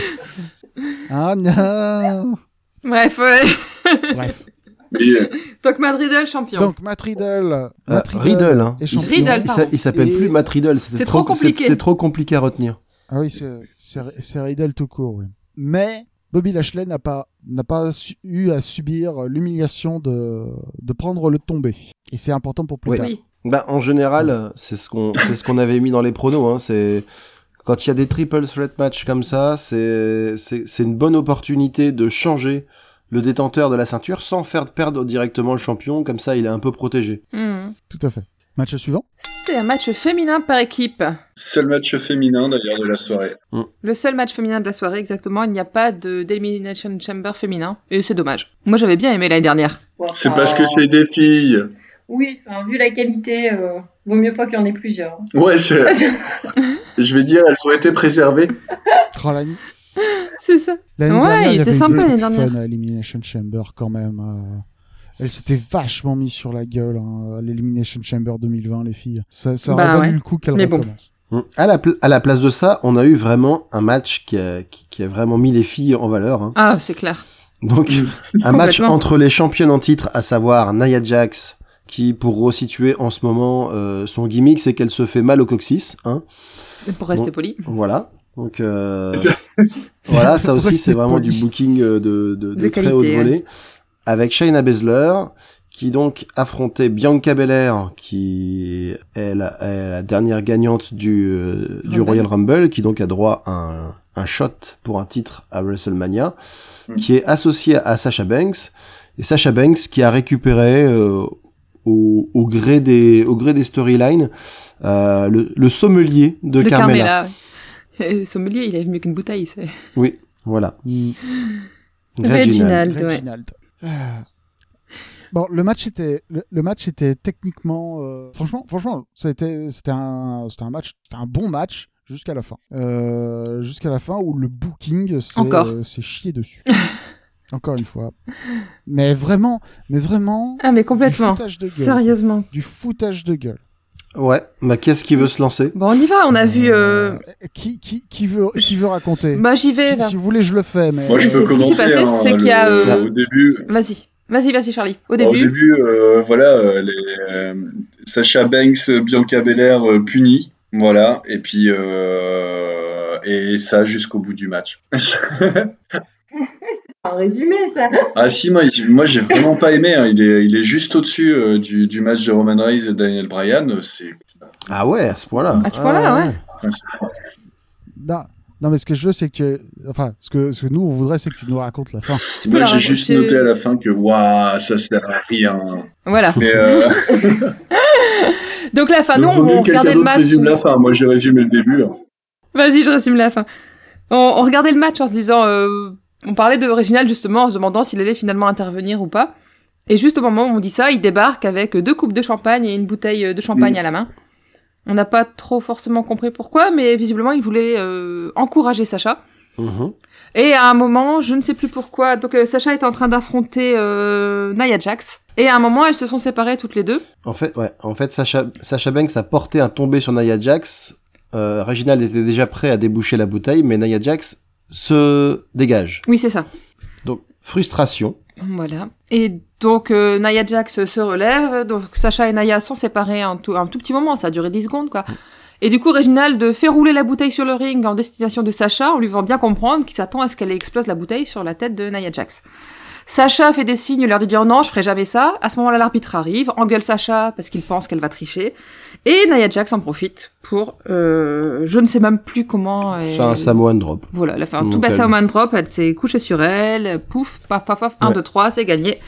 Ah non. Bref, ouais. Bref. Euh, Donc Madrid champion. Donc Matt Riddle, Euh, Matt Riddle, hein. est champion. Riddle, il- pardon. il s'appelle Et- plus Matt Riddle. C'était C'est trop compliqué. C'était trop compliqué à retenir. Ah oui, c'est Riddle tout court. Oui. Mais Bobby Lashley n'a pas n'a pas su- eu à subir l'humiliation de de prendre le tombé. Et c'est important pour plus Oui. tard. Oui. Bah, en général, c'est ce qu'on, c'est ce qu'on avait mis dans les pronos, hein. C'est, quand il y a des triple threat match comme ça, c'est, c'est, c'est une bonne opportunité de changer le détenteur de la ceinture sans faire perdre directement le champion. Comme ça, il est un peu protégé. Hmm. Tout à fait. Match suivant. C'était un match féminin par équipe. seul match féminin d'ailleurs de la soirée. Le seul match féminin de la soirée, exactement. Il n'y a pas de d'Elimination Chamber féminin. Et c'est dommage. Moi, j'avais bien aimé l'année dernière. C'est parce que c'est des filles. Oui, enfin, vu la qualité, euh, vaut mieux pas qu'il y en ait plusieurs. Ouais, c'est. Je vais dire, elles ont été préservées. C'est ça. l'année Ouais, dernière, il était sympa l'année dernière. fun à Elimination Chamber quand même. euh. Elles s'étaient vachement mis sur la gueule hein, à l'Elimination Chamber 2020, les filles. Ça, ça aurait Bah valu ouais. le coup qu'elles Mais bon. Mm. À la, pl- à la place de ça, on a eu vraiment un match qui a, qui, qui a vraiment mis les filles en valeur. hein. Ah, c'est clair. Donc, un match entre les championnes en titre, à savoir Nia Jax, qui, pour resituer en ce moment, euh, son gimmick, c'est qu'elle se fait mal au coccyx. Hein. Pour rester Bon. poli. Voilà. Donc, euh, voilà, ça aussi, c'est vraiment du booking euh, de, de, de, De très haute ouais. volée. Avec Shayna Baszler, qui donc affrontait Bianca Belair, qui est la, est la dernière gagnante du, euh, du. Royal Rumble, qui donc a droit à un, un shot pour un titre à WrestleMania, Mm. qui est associé à Sasha Banks. Et Sasha Banks qui a récupéré euh, au, au gré des, au gré des storylines euh, le, le sommelier de, De Carmella. Carmela. Sommelier, il avait mieux qu'une bouteille. c'est- Oui, voilà. Mm. Reginald. ouais. Reginald. Ah. Bon, le match était, le, le match était techniquement, euh, franchement, franchement, été- c'était un, c'était un match, c'était un bon match jusqu'à la fin, euh, jusqu'à la fin où le booking s'est, Encore. euh, s'est chié dessus. Encore une fois. Mais vraiment, mais vraiment, Ah, mais du complètement. foutage de gueule. Sérieusement. Du foutage de gueule. Ouais, bah qu'est-ce qui veut se lancer? Bon, on y va. On a vu. euh, qui, qui, qui veut, qui veut raconter? Bah, j'y vais. si, là. si vous voulez, je le fais. Mais... Moi, je C'est- peux ce qui s'est commencer. passé, hein, c'est qu'il y a, le- euh, Au début, Vas-y. Vas-y, vas-y, Charlie. Au Au début. début, euh, voilà, euh, les, euh, Sacha Banks, euh, Bianca Belair euh, punis, voilà, et puis euh, et ça jusqu'au bout du match. Un résumé, ça. ah si, moi, moi j'ai vraiment pas aimé. hein. Il est, il est juste au-dessus euh, du, du match de Roman Reigns et Daniel Bryan. euh, C'est Ah ouais, à ce point-là. À ce point-là, ouais. Non, non, mais ce que je veux, c'est que, enfin, ce que, ce que nous on voudrait, c'est que tu nous racontes la fin. peux Moi j'ai juste noté à la fin que waouh, ça sert à rien. Voilà. Mais euh, Donc, la fin, nous, donc, on regardait le match. résume la fin. Moi j'ai résumé le début. hein. Vas-y, je résume la fin. On, on regardait le match en se disant, euh, on parlait de Reginald justement en se demandant s'il allait finalement intervenir ou pas. Et juste au moment où on dit ça, il débarque avec deux coupes de champagne et une bouteille de champagne à la main. On n'a pas trop forcément compris pourquoi, mais visiblement il voulait euh, encourager Sacha. Mhm. Et à un moment, je ne sais plus pourquoi, donc euh, Sacha est en train d'affronter euh, Nia Jax. Et à un moment, elles se sont séparées toutes les deux. En fait, ouais, en fait, Sacha, Sacha Banks a porté un tombé sur Nia Jax. Euh, Reginald était déjà prêt à déboucher la bouteille, mais Nia Jax se dégage. Oui, c'est ça. Donc, frustration. Voilà. Et donc euh, Nia Jax se relève, donc Sacha et Nia sont séparés un tout, un tout petit moment, ça a duré 10 secondes quoi. Et du coup Reginald fait rouler la bouteille sur le ring en destination de Sacha en lui faisant bien comprendre qu'il s'attend à ce qu'elle explose la bouteille sur la tête de Nia Jax. Sacha fait des signes, l'air de dire non, je ferai jamais ça. À ce moment-là, l'arbitre arrive, engueule Sacha parce qu'il pense qu'elle va tricher. Et Nia Jax en profite pour, euh, je ne sais même plus comment. elle- C'est un Samoan drop. voilà, elle a fait un tout bas Salmon drop, elle s'est couchée sur elle, pouf, paf, paf, paf, 1, Ouais. 2, 3, c'est gagné.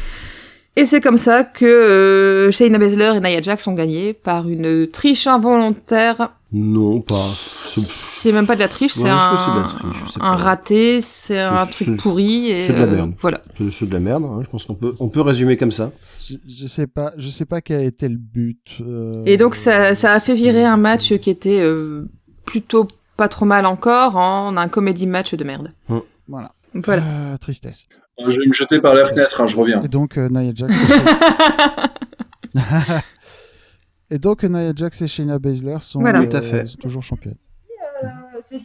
Et c'est comme ça que euh, Shayna Baszler et Nia Jax ont gagné par une triche involontaire. Non, pas. c'est- même pas de la triche, Ouais, c'est un, triche un raté, c'est un truc pourri. et, c'est de la euh, merde. voilà. C'est c'est de la merde. hein. Je pense qu'on peut, on peut résumer comme ça. Je, je sais pas, je sais pas quel a été le but. euh, Et donc ça, ça a fait virer un match qui était euh, plutôt pas trop mal encore en un comédie match de merde. Voilà. Voilà. Euh, tristesse. Je vais me jeter par la fenêtre, hein, je reviens. Et donc euh, Nia Jax. et donc Nia Jax et Shayna Baszler sont, Voilà. Tout à fait. sont toujours championnes. Euh,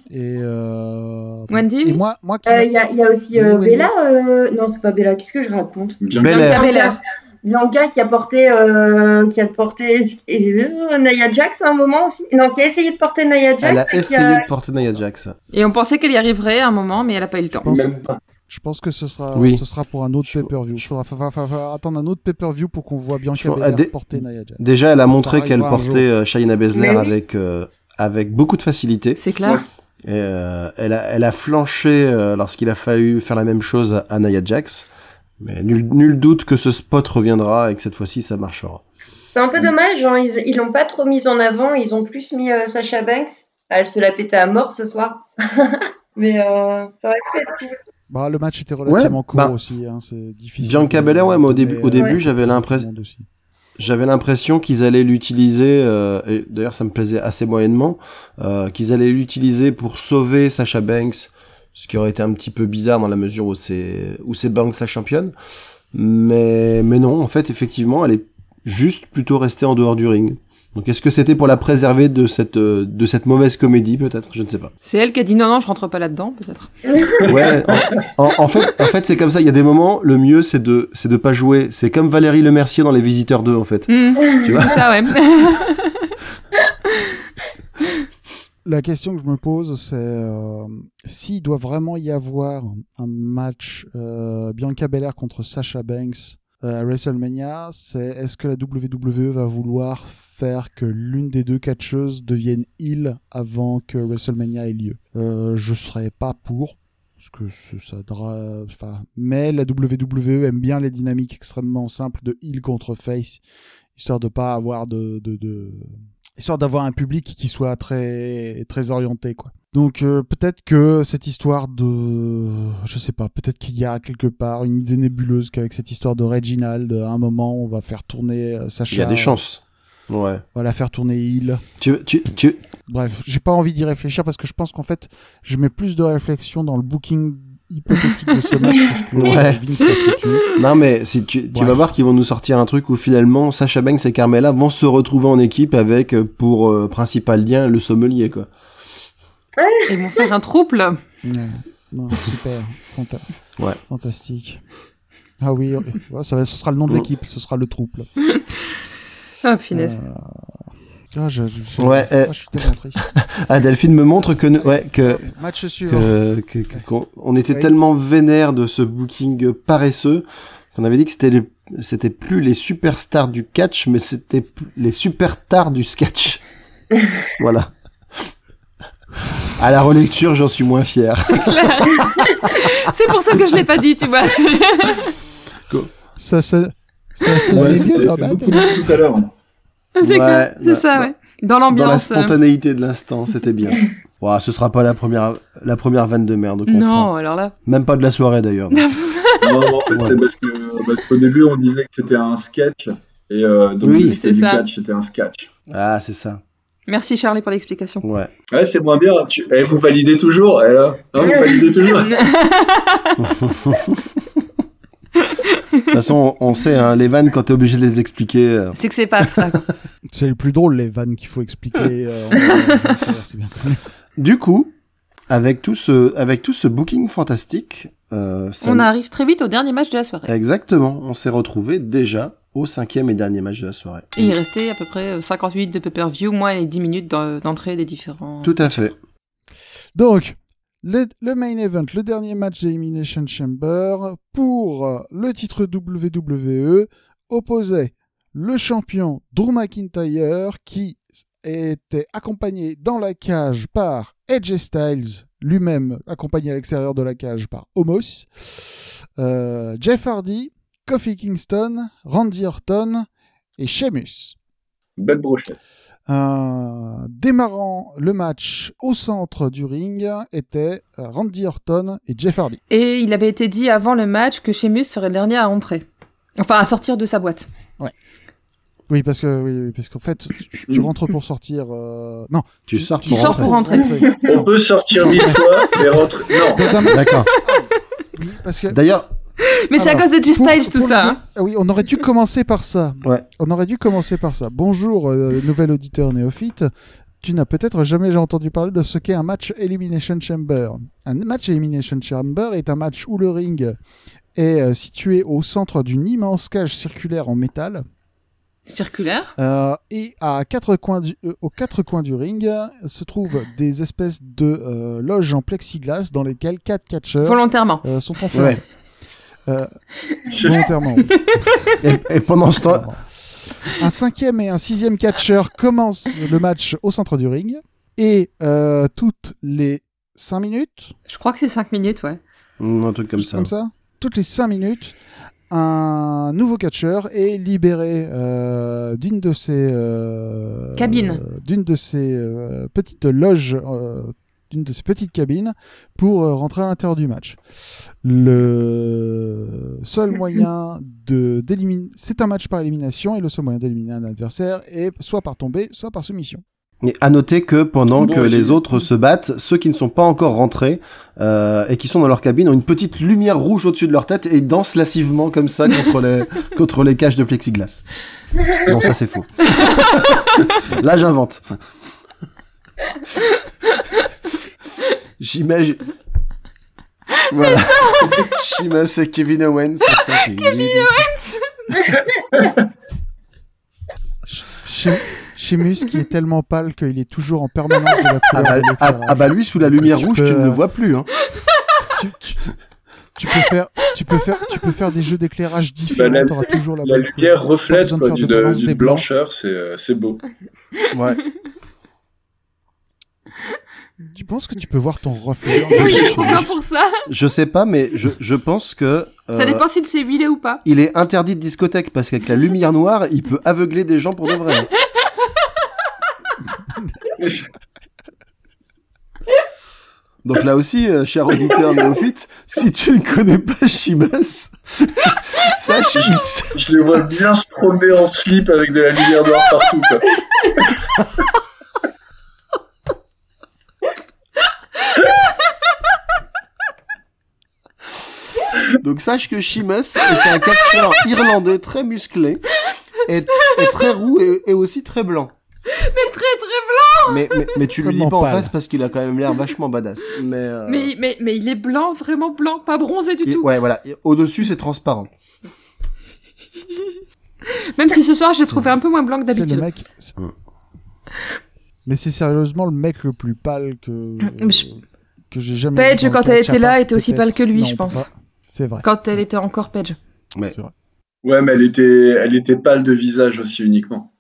Et euh, Wendy Et moi, moi qui Euh, Il y, a, il y a aussi euh, Bella. euh, Non, c'est pas Bella. Qu'est-ce que je raconte? Bianca Belair. Bianca qui a porté, euh, qui a porté euh, Nia Jax à un moment aussi. Non, qui a essayé de porter Nia Jax. Elle a essayé de porter Nia Jax. Et on pensait qu'elle y arriverait à un moment, mais elle a pas eu le temps. pense- Même pas. Je pense que ce sera, Oui. ce sera pour un autre Je- pay-per-view. Il faudra, faudra- faudra- faudra attendre un autre pay-per-view pour qu'on voit Bianca Je- Belair ah, dé- porter Nia Jax. Déjà, elle a montré qu'elle portait euh, Shayna Baszler oui. avec, euh, avec beaucoup de facilité. C'est clair. Et, euh, elle, a, elle a flanché euh, lorsqu'il a fallu faire la même chose à, à Nia Jax. Mais nul, nul doute que ce spot reviendra et que cette fois-ci ça marchera. C'est un peu dommage, hein, ils ils l'ont pas trop mise en avant, ils ont plus mis euh, Sacha Banks. Elle se l'a pété à mort ce soir. Mais euh, ça aurait pu être cool. Bah, le match était relativement Ouais, court bah, aussi. Hein, c'est difficile. Bianca Belair, ouais, mais au début, au début euh, j'avais l'impression, j'avais l'impression qu'ils allaient l'utiliser, euh, et d'ailleurs ça me plaisait assez moyennement, euh, qu'ils allaient l'utiliser pour sauver Sasha Banks, ce qui aurait été un petit peu bizarre dans la mesure où c'est où c'est Banks la championne. Mais, mais non, en fait, effectivement, elle est juste plutôt restée en dehors du ring. Donc est-ce que c'était pour la préserver de cette, de cette mauvaise comédie, peut-être? Je ne sais pas. C'est elle qui a dit non, non, je rentre pas là-dedans, peut-être. Ouais, en, en- en fait, en fait c'est comme ça. Il y a des moments, le mieux, c'est de, c'est de pas jouer. C'est comme Valérie Lemercier dans Les Visiteurs 2, en fait. Hmm, Tu vois? C'est ça, ouais. La question que je me pose, c'est euh, s'il doit vraiment y avoir un match euh, Bianca Belair contre Sasha Banks euh, à WrestleMania, c'est est-ce que la WWE va vouloir faire que l'une des deux catcheuses devienne heel avant que WrestleMania ait lieu? Euh, Je serais pas pour. Parce que ça dra- enfin, mais la WWE aime bien les dynamiques extrêmement simples de heel contre face, histoire de pas avoir de, de, de histoire d'avoir un public qui soit très très orienté quoi. Donc euh, peut-être que cette histoire de je sais pas, peut-être qu'il y a quelque part une idée nébuleuse qu'avec cette histoire de Reginald à un moment on va faire tourner euh, Sacha Il y a des chances. Ouais. on va la faire tourner Hill. Tu, tu, tu, Bref, j'ai pas envie d'y réfléchir parce que je pense qu'en fait, je mets plus de réflexion dans le booking hypothétique de ce match que ce que Ouais. Vince a foutu. Non mais si tu, tu Bref. vas voir qu'ils vont nous sortir un truc où finalement Sacha Banks et Carmella vont se retrouver en équipe avec euh, pour euh, principal lien le sommelier quoi. Ils vont faire un trouble. Ouais. Non, super, Fanta- Ouais. fantastique. Ah oui, ça va, ce sera le nom de l'équipe, ce sera le trouble. Ah, finesse. Euh, ah, je, je- je- Ouais, ah, euh, je suis tellement triste. Ah Delphine me montre que ouais que Match suivant. que, que- on était tellement vénère de ce booking paresseux qu'on avait dit que c'était c'était plus les superstars du catch mais c'était plus les superstars du sketch. voilà. À la relecture, j'en suis moins fier. C'est pour ça que je l'ai pas dit, tu vois. c'est- Ça, ça, ça, c'est Ouais, c'était beaucoup tout à l'heure. C'est Ouais, clair, c'est ça, ouais. ouais. Dans Dans la l'ambiance. euh, spontanéité de l'instant, c'était bien. Ouah, ce sera pas la première la première vanne de merde Non, fera. alors là. Même pas de la soirée d'ailleurs. Non, en fait, Ouais. c'est parce que parce qu'au début on disait que c'était un sketch et euh, donc Oui, c'était du ça. catch, c'était un sketch. Ah, c'est ça. Merci Charlie pour l'explication. Ouais. Ouais, c'est moins bien. Tu... Eh, vous validez toujours eh, là Hein, Vous validez toujours De toute façon, on sait, hein, les vannes, quand t'es obligé de les expliquer. euh, C'est que c'est pas ça. C'est le plus drôle, les vannes qu'il faut expliquer. euh, en- bien. Du coup, avec tout ce, avec tout ce booking fantastique, euh, ça- On arrive très vite au dernier match de la soirée. exactement, on s'est retrouvé déjà au cinquième et dernier match de la soirée. Et il restait à peu près 50 minutes de pay-per-view, moins les 10 minutes d'en- d'entrée des différents. Tout à fait. Donc, le, main event, le dernier match d'Elimination Chamber pour euh, le titre WWE opposait le champion Drew McIntyre qui était accompagné dans la cage par Edge Styles, lui-même accompagné à l'extérieur de la cage par Homos, euh, Jeff Hardy, Kofi Kingston, Randy Orton et Sheamus. Belle brochette. Euh, démarrant le match au centre du ring était euh, Randy Orton et Jeff Hardy. Et il avait été dit avant le match que Sheamus serait le dernier à entrer. Enfin, à sortir de sa boîte. Oui, parce que oui, parce qu'en fait, tu, tu rentres pour sortir. euh, Non, Tu sors tu pour sors rentrer. pour rentrer. On peut sortir mille fois et rentrer. Non. D'accord. oui, parce que D'ailleurs, Mais c'est à cause de J pour- Styles tout ça. hein. Ah oui, on aurait dû commencer par ça. Ouais. On aurait dû commencer par ça. Bonjour, euh, nouvel auditeur néophyte. Tu n'as peut-être jamais entendu parler de ce qu'est un match Elimination Chamber. Un match Elimination Chamber est un match où le ring est euh, situé au centre d'une immense cage circulaire en métal. Circulaire. Euh, et à quatre coins du, euh, aux quatre coins du ring euh, se trouvent des espèces de euh, loges en plexiglas dans lesquelles quatre catcheurs Volontairement. euh, sont enfermés. ouais. Euh, volontairement. oui. Et, et pendant ce temps, Un cinquième et un sixième catcheur commencent le match au centre du ring. Et euh, toutes les cinq minutes, Je crois que c'est 5 minutes, ouais. Hmm, un truc comme juste ça. comme ça, toutes les cinq minutes, un nouveau catcheur est libéré euh, d'une de ces euh, Cabines. d'une de ces euh, petites loges, euh, d'une de ces petites cabines pour euh, rentrer à l'intérieur du match. Le seul moyen de d'éliminer, c'est un match par élimination et le seul moyen d'éliminer un adversaire est soit par tombée, soit par soumission. Et à noter que pendant Bon que les autres se battent, ceux qui ne sont pas encore rentrés euh, et qui sont dans leur cabine ont une petite lumière rouge au-dessus de leur tête et dansent lascivement comme ça contre les contre les cages de plexiglas. Non, ça c'est faux. Là, j'invente. J'imagine. Voilà. Sheamus et Kevin Owens. c'est ça, c'est- Kevin Chez- Sheamus qui est tellement pâle qu'il est toujours en permanence de la Ah couleur bah, de ah- ah bah lui sous la lumière Tu rouge, peux, tu ne le euh, vois plus. Hein. tu, tu- tu peux faire, tu peux faire, tu peux faire des jeux d'éclairage différents. Bah, la- toujours la, La lumière couleur. Pas reflète besoin de quoi, d'une d'une blancheur, c'est euh, c'est beau. Ouais. Tu penses que tu peux voir ton reflet en Je pour ça. Je sais pas, mais je, je pense que Ça euh, dépend s'il s'est huilé ou pas. il est interdit de discothèque parce qu'avec la lumière noire, il peut aveugler des gens pour de vrai. Donc là aussi, euh, cher auditeur néophyte, si tu ne connais pas Shimas, sache Je les vois bien se promener en slip avec de la lumière noire partout. Quoi. donc sache que Shimas est un catcheur irlandais très musclé et, et très roux et, et aussi très blanc. Mais très très Mais, mais, mais tu lui dis pas en face parce qu'il a quand même l'air vachement badass. Mais, euh, Mais, mais, mais il est blanc, vraiment blanc, pas bronzé du il- tout. ouais, voilà. Au-dessus, c'est transparent. Même si ce soir, je l'ai trouvé un peu moins blanc que C'est le d'habitude. mec. Mais c'est sérieusement le mec le plus pâle que Je- que j'ai jamais. Paige, vu quand elle était là, était aussi pâle que lui, Non, je pense. C'est vrai. Quand elle était encore Paige. Ouais. C'est vrai. Ouais, mais elle était, elle était pâle de visage aussi uniquement.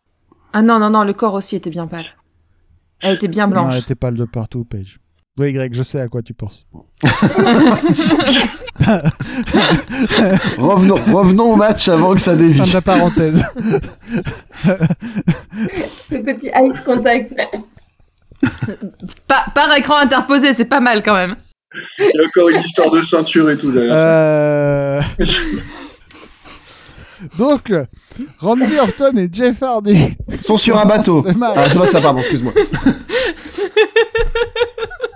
Ah non, non, non, le corps aussi était bien pâle. Elle était bien Non, blanche. elle était pâle de partout, Paige. Oui, Greg, je sais à quoi tu penses. revenons, revenons au match avant que ça Fin dévie. de la parenthèse. Le petit eye contact. Pas- par écran interposé, c'est pas mal quand même. Il y a encore une histoire de ceinture et tout derrière ça. Euh... Donc, Randy Orton et Jeff Hardy sont sur un bateau. Ah, c'est pas ça, pardon, excuse-moi.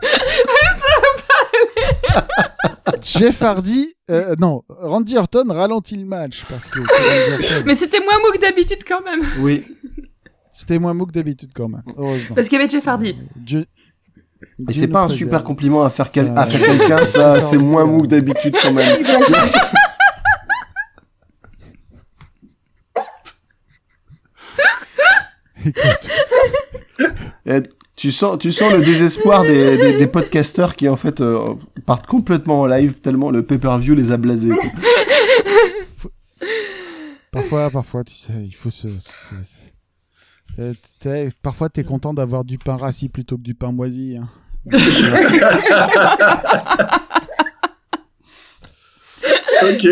Jeff Hardy, euh, non, Randy Orton ralentit le match parce que Orton. Mais c'était moins mou que d'habitude quand même. Oui. c'était moins mou que d'habitude quand même, heureusement. Parce qu'il y avait Jeff Hardy. Dieu- Et c'est pas un préserve. super compliment à faire, quel- à Euh, faire quelqu'un, ça, c'est moins mou que d'habitude quand même. Écoute, tu sens, tu sens le désespoir des, des, des podcasteurs qui en fait euh, partent complètement en live tellement le pay-per-view les a blasés. parfois, parfois, tu sais, il faut se. se- se- t'es- parfois, t'es content d'avoir du pain rassis plutôt que du pain moisi. hein. Ok.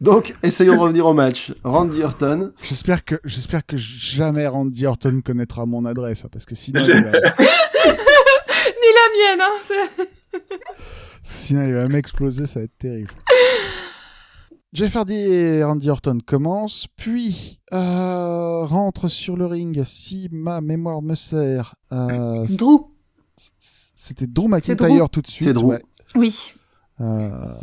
Donc, essayons de revenir au match. Randy Orton. J'espère que, j'espère que jamais Randy Orton connaîtra mon adresse, hein, parce que sinon, il va, Ni la mienne, hein. sinon il va m'exploser, ça va être terrible. Jeff Hardy et Randy Orton commencent, puis euh, rentrent sur le ring, si ma mémoire me sert. Euh, Drew. C'était Drew McIntyre tout de suite. C'est Drew. ouais. Oui. Euh,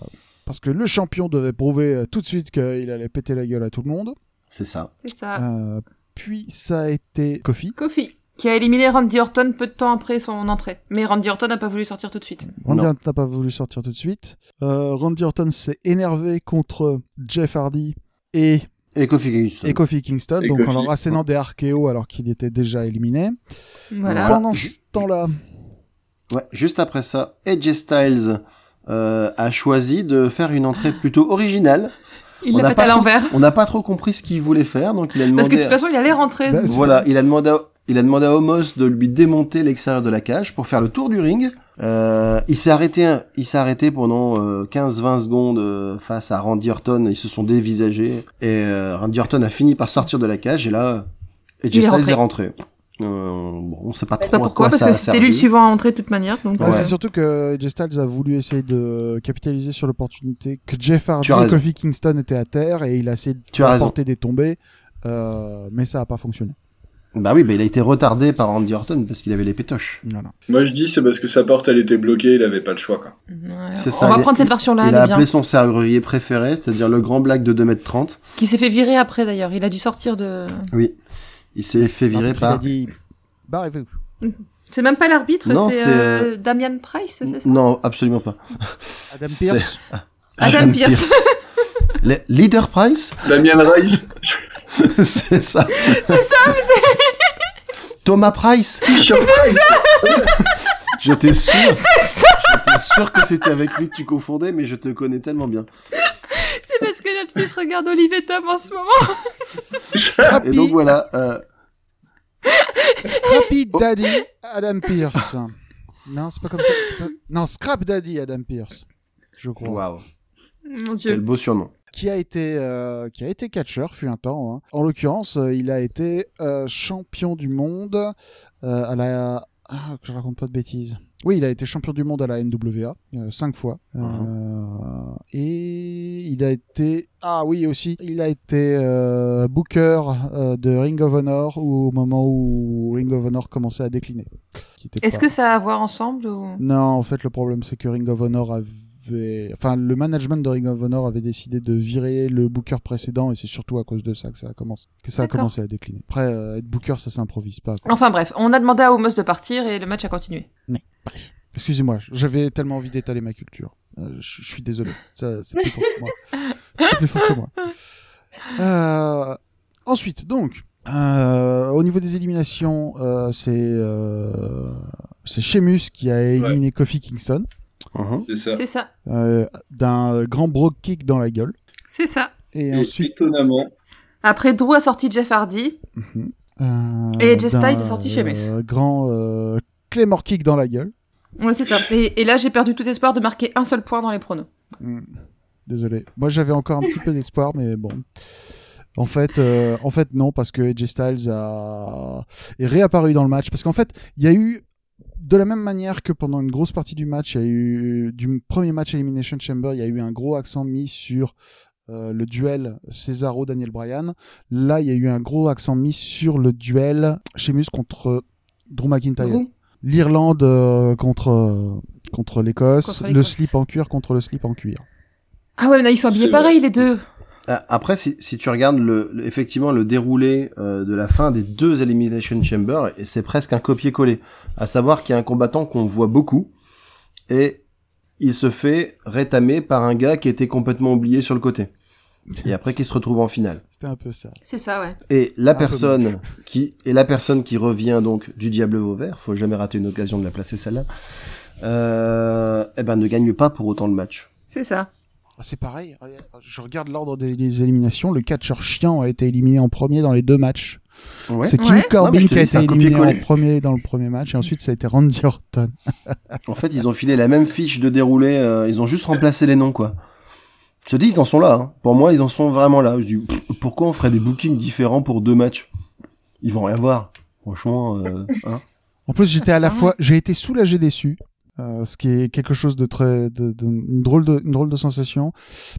parce que le champion devait prouver euh, tout de suite qu'il allait péter la gueule à tout le monde. C'est ça. C'est ça. Euh, puis ça a été Kofi. Kofi. Qui a éliminé Randy Orton peu de temps après son entrée. Mais Randy Orton n'a pas voulu sortir tout de suite. Randy. Orton n'a pas voulu sortir tout de suite. Euh, Randy Orton s'est énervé contre Jeff Hardy et, Et Kofi Kingston. et Kofi Kingston, Et donc en leur assénant des RKO alors qu'il était déjà éliminé. Voilà. Pendant ce temps-là, Ouais, juste après ça, AJ Styles euh, a choisi de faire une entrée plutôt originale. Il On l'a n'a fait pas à trop- l'envers. On n'a pas trop compris ce qu'il voulait faire, donc il a demandé. Parce que de toute façon, il allait rentrer. Bah, Voilà, il a demandé à, il a demandé à Homos de lui démonter l'extérieur de la cage pour faire le tour du ring. Euh, il s'est arrêté, il s'est arrêté pendant euh, 15-20 secondes euh, face à Randy Orton. Ils se sont dévisagés et euh, Randy Orton a fini par sortir de la cage et là, AJ Il est Styles est rentré. Euh, bon, on sait pas C'est trop pas à pourquoi, quoi parce ça que c'était lui le suivant à entrer de toute manière. Donc, Ouais. c'est surtout que AJ Styles a voulu essayer de capitaliser sur l'opportunité que Jeff Hardy et. Kofi Kingston étaient à terre et il a essayé de Tu as raison. apporter des tombées, euh, mais ça n'a pas fonctionné. Bah oui, bah il a été retardé par Randy Orton parce qu'il avait les pétoches. Voilà. Moi, je dis, c'est parce que sa porte, elle était bloquée, il avait pas le choix, quoi. Ouais, C'est on ça, va il- prendre cette version-là, il elle a bien. appelé son serrurier préféré, c'est-à-dire le grand black de 2m30. Qui s'est fait virer après d'ailleurs. Il a dû sortir de. Oui. Il s'est fait virer L'arbitre, il a par... dit, barrez-vous. C'est même pas l'arbitre, c'est c'est, euh, Damian Price, c'est ça? Non, absolument pas. Adam C'est- Pierce. Adam Pierce. Le leader Price Damien Rice, C'est ça. c'est ça, mais c'est Thomas Price J'étais sûr. J'étais sûr que c'était avec lui que tu confondais, mais je te connais tellement bien. C'est parce que notre fils regarde Olivier Tom en ce moment. Et Scrappy, donc voilà, euh, Scrappy Daddy Adam Pierce. Non, c'est pas comme ça. Pas... Non, Scrap Daddy Adam Pierce. Je crois. waouh, Mon quel dieu. beau surnom. Qui a été, euh, qui a été catcheur, fut un temps. hein. En l'occurrence, euh, il a été euh, champion du monde euh, à la. Ah, que je raconte pas de bêtises. Oui, il a été champion du monde à la NWA euh, cinq fois. Euh, et il a été ah oui aussi, il a été euh, booker euh, de Ring of Honor au moment où Ring of Honor commençait à décliner. Est-ce pas- que ça a à voir ensemble ou... non, en fait, le problème, c'est que Ring of Honor avait. Enfin, le management de Ring of Honor avait décidé de virer le booker précédent, et c'est surtout à cause de ça que ça a commencé, que ça a D'accord. commencé à décliner. Après, euh, être booker, ça s'improvise pas. quoi. Enfin bref, on a demandé à Homos de partir et le match a continué. Bref. Excusez-moi, j'avais tellement envie d'étaler ma culture. Euh, je suis désolé. Ça, c'est plus fort que moi. C'est plus fort que moi. Euh, ensuite, donc, euh, au niveau des éliminations, euh, c'est euh, c'est Sheamus qui a éliminé Kofi Kingston Mhm. c'est ça. C'est ça. euh, d'un grand brogue kick dans la gueule. C'est ça. Et Et ensuite, étonnamment, Après, Drew a sorti Jeff Hardy. Euh, Et AJ Styles est sorti chez Sheamus. euh, Grand euh, Claymore kick dans la gueule. Ouais, c'est ça. Et, et là, j'ai perdu tout espoir de marquer un seul point dans les pronos. Mm. Désolé. Moi, j'avais encore un petit peu d'espoir, mais bon. En fait, euh, en fait, non, parce que AJ Styles a... est réapparu dans le match. Parce qu'en fait, il y a eu, de la même manière que pendant une grosse partie du match, il y a eu, du premier match Elimination Chamber, il y a eu un gros accent mis sur euh, le duel Cesaro-Daniel Bryan. Là, il y a eu un gros accent mis sur le duel Sheamus contre Drew McIntyre. L'Irlande euh, contre, euh, contre l'Écosse, le slip en cuir contre le slip en cuir. Ah ouais, mais là, ils sont habillés pareil, les deux. Ah, Après, si, si tu regardes le, le- effectivement le déroulé euh, de la fin des deux Elimination Chamber, et c'est presque un copier-coller. À savoir qu'il y a un combattant qu'on voit beaucoup, et il se fait rétamer par un gars qui était complètement oublié sur le côté. Et après qui se retrouve en finale. C'était un peu ça. C'est ça, ouais. Et la personne qui et la personne qui revient donc du diable vauvert, faut jamais rater une occasion de la placer celle-là. Euh, eh ben ne gagne pas pour autant le match. C'est ça. Ah, C'est pareil. Je regarde l'ordre des, des éliminations. Le catcheur chiant a été éliminé en premier dans les deux matchs. Ouais. C'est Ouais. Non, Corbin qui a été éliminé en premier dans le premier match et ensuite ça a été Randy Orton. En fait, ils ont filé la même fiche de déroulé. euh, ils ont juste remplacé les noms quoi. Je te dis, ils en sont là. Hein. Pour moi, ils en sont vraiment là. Je dis, pff, pourquoi on ferait des bookings différents pour deux matchs? Ils vont rien voir. Franchement, euh, hein. En plus, j'étais à la fois, j'ai été soulagé déçu. Euh, ce qui est quelque chose de très, de, de- une drôle de, une drôle de sensation,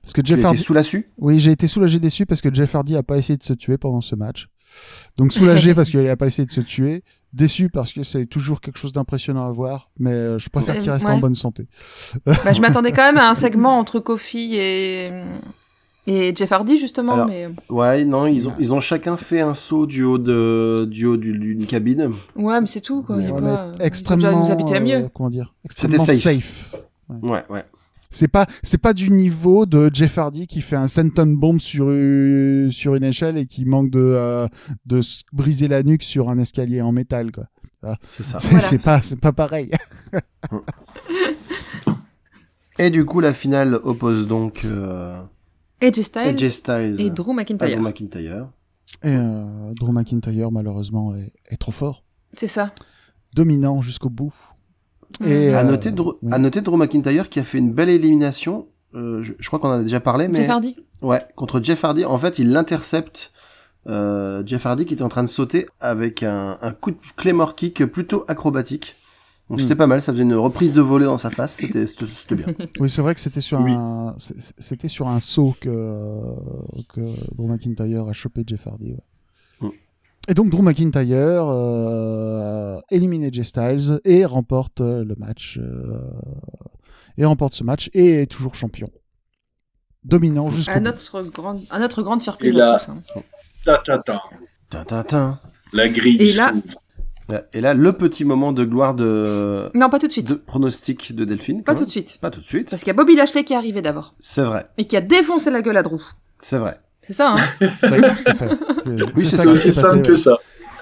parce que tu Jeff Hardy, sous la su oui, j'ai été soulagé déçu parce que Jeff Hardy a pas essayé de se tuer pendant ce match. Donc soulagé parce qu'il a pas essayé de se tuer, déçu parce que c'est toujours quelque chose d'impressionnant à voir, mais euh, je préfère Ouais, qu'il reste ouais. en bonne santé. Bah, je m'attendais quand même à un segment entre Kofi et, et Jeff Hardy, justement, Alors, mais Ouais, non, ils ont, ils ont chacun fait un saut du haut de, du haut du- d'une cabine. ouais, mais c'est tout, quoi. Ouais, pas- ont extrêmement, déjà nous habitués à mieux. euh, comment dire, extrêmement safe. safe. Ouais, ouais. C'est pas, c'est pas du niveau de Jeff Hardy qui fait un senton bomb sur une, sur une échelle et qui manque de, euh, de se briser la nuque sur un escalier en métal, quoi. C'est ça. C'est Voilà. pas, c'est pas pareil. Et du coup, la finale oppose donc euh, AJ Styles AJ Styles et Drew McIntyre. Drew McIntyre. Et euh, Drew McIntyre, malheureusement, est, est trop fort. C'est ça. Dominant jusqu'au bout. Mhm. Et, À euh, noter, Drew, oui. à noter Drew McIntyre qui a fait une belle élimination. Euh, je, je crois qu'on en a déjà parlé, mais Jeff Hardy. ouais, contre Jeff Hardy. En fait, il l'intercepte. Euh, Jeff Hardy qui était en train de sauter avec un, un coup de claymore kick plutôt acrobatique. Donc Hmm. c'était pas mal, ça faisait une reprise de volée dans sa face, c'était bien. Oui, c'est vrai que c'était sur Oui. un, c'était sur un saut que, que Drew McIntyre a chopé Jeff Hardy. ouais. Mm. Et donc Drew McIntyre euh, élimine AJ Styles et remporte euh, le match euh, et remporte ce match et est toujours champion. Dominant jusqu'au À bout. notre grande, à notre grande surprise. Et là- tous, hein. Ta, ta, ta. La grille. Et là- s'ouvre. Et là, le petit moment de gloire de, Non, pas tout de suite. de pronostic de Delphine. Pas tout de suite. Pas tout de suite. Parce qu'il y a Bobby Lashley qui est arrivé d'abord. C'est vrai. Et qui a défoncé la gueule à Drew. C'est vrai. C'est ça, hein Oui, tout à fait. C'est Oui, c'est ça s'est simple passé. que ouais. ça.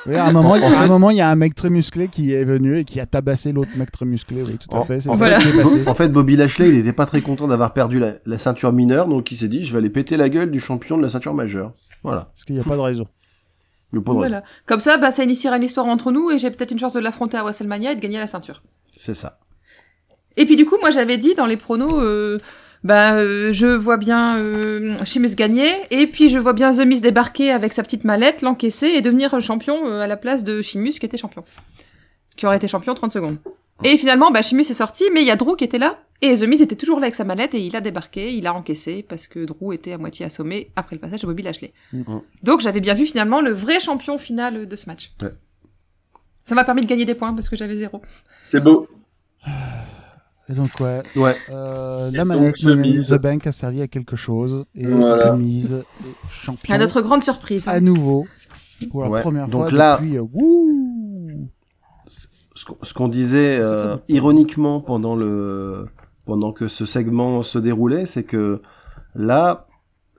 Oui, à un moment, il y a- En un fait- moment, il y a un mec très musclé qui est venu et qui a tabassé l'autre mec très musclé. Oui, tout à En- fait. C'est en ça Voilà. qui s'est passé. En fait, Bobby Lashley, il était pas très content d'avoir perdu la, la ceinture mineure, donc il s'est dit, je vais aller péter la gueule du champion de la ceinture majeure. Voilà. Parce qu'il n'y a pas de raison. Le pauvre. Voilà. Comme ça, bah, ça initiera une histoire entre nous et j'ai peut-être une chance de l'affronter à WrestleMania et de gagner la ceinture. C'est ça. Et puis du coup, moi j'avais dit dans les pronos, euh, bah, euh, je vois bien euh, gagner, et puis je vois bien The Miz débarquer avec sa petite mallette, l'encaisser et devenir champion euh, à la place de Sheamus qui était champion. Qui aurait été champion 30 secondes. Et finalement, bah, Sheamus est sorti, mais il y a Drew qui était là, et The Miz était toujours là avec sa mallette, et il a débarqué, il a encaissé, parce que Drew était à moitié assommé après le passage de Bobby Lashley. Mhm. Donc j'avais bien vu finalement le vrai champion final de ce match. Ouais. Ça m'a permis de gagner des points parce que j'avais zéro. C'est beau. Et donc, ouais. Ouais. euh, Et la manette Miz. The Bank a servi à quelque chose. Et Voilà. The Miz est champion À notre grande surprise. à nouveau pour la Ouais. première Donc fois là- depuis. euh, wouh Ce qu'on- disait euh, ironiquement pendant le pendant que ce segment se déroulait, c'est que là,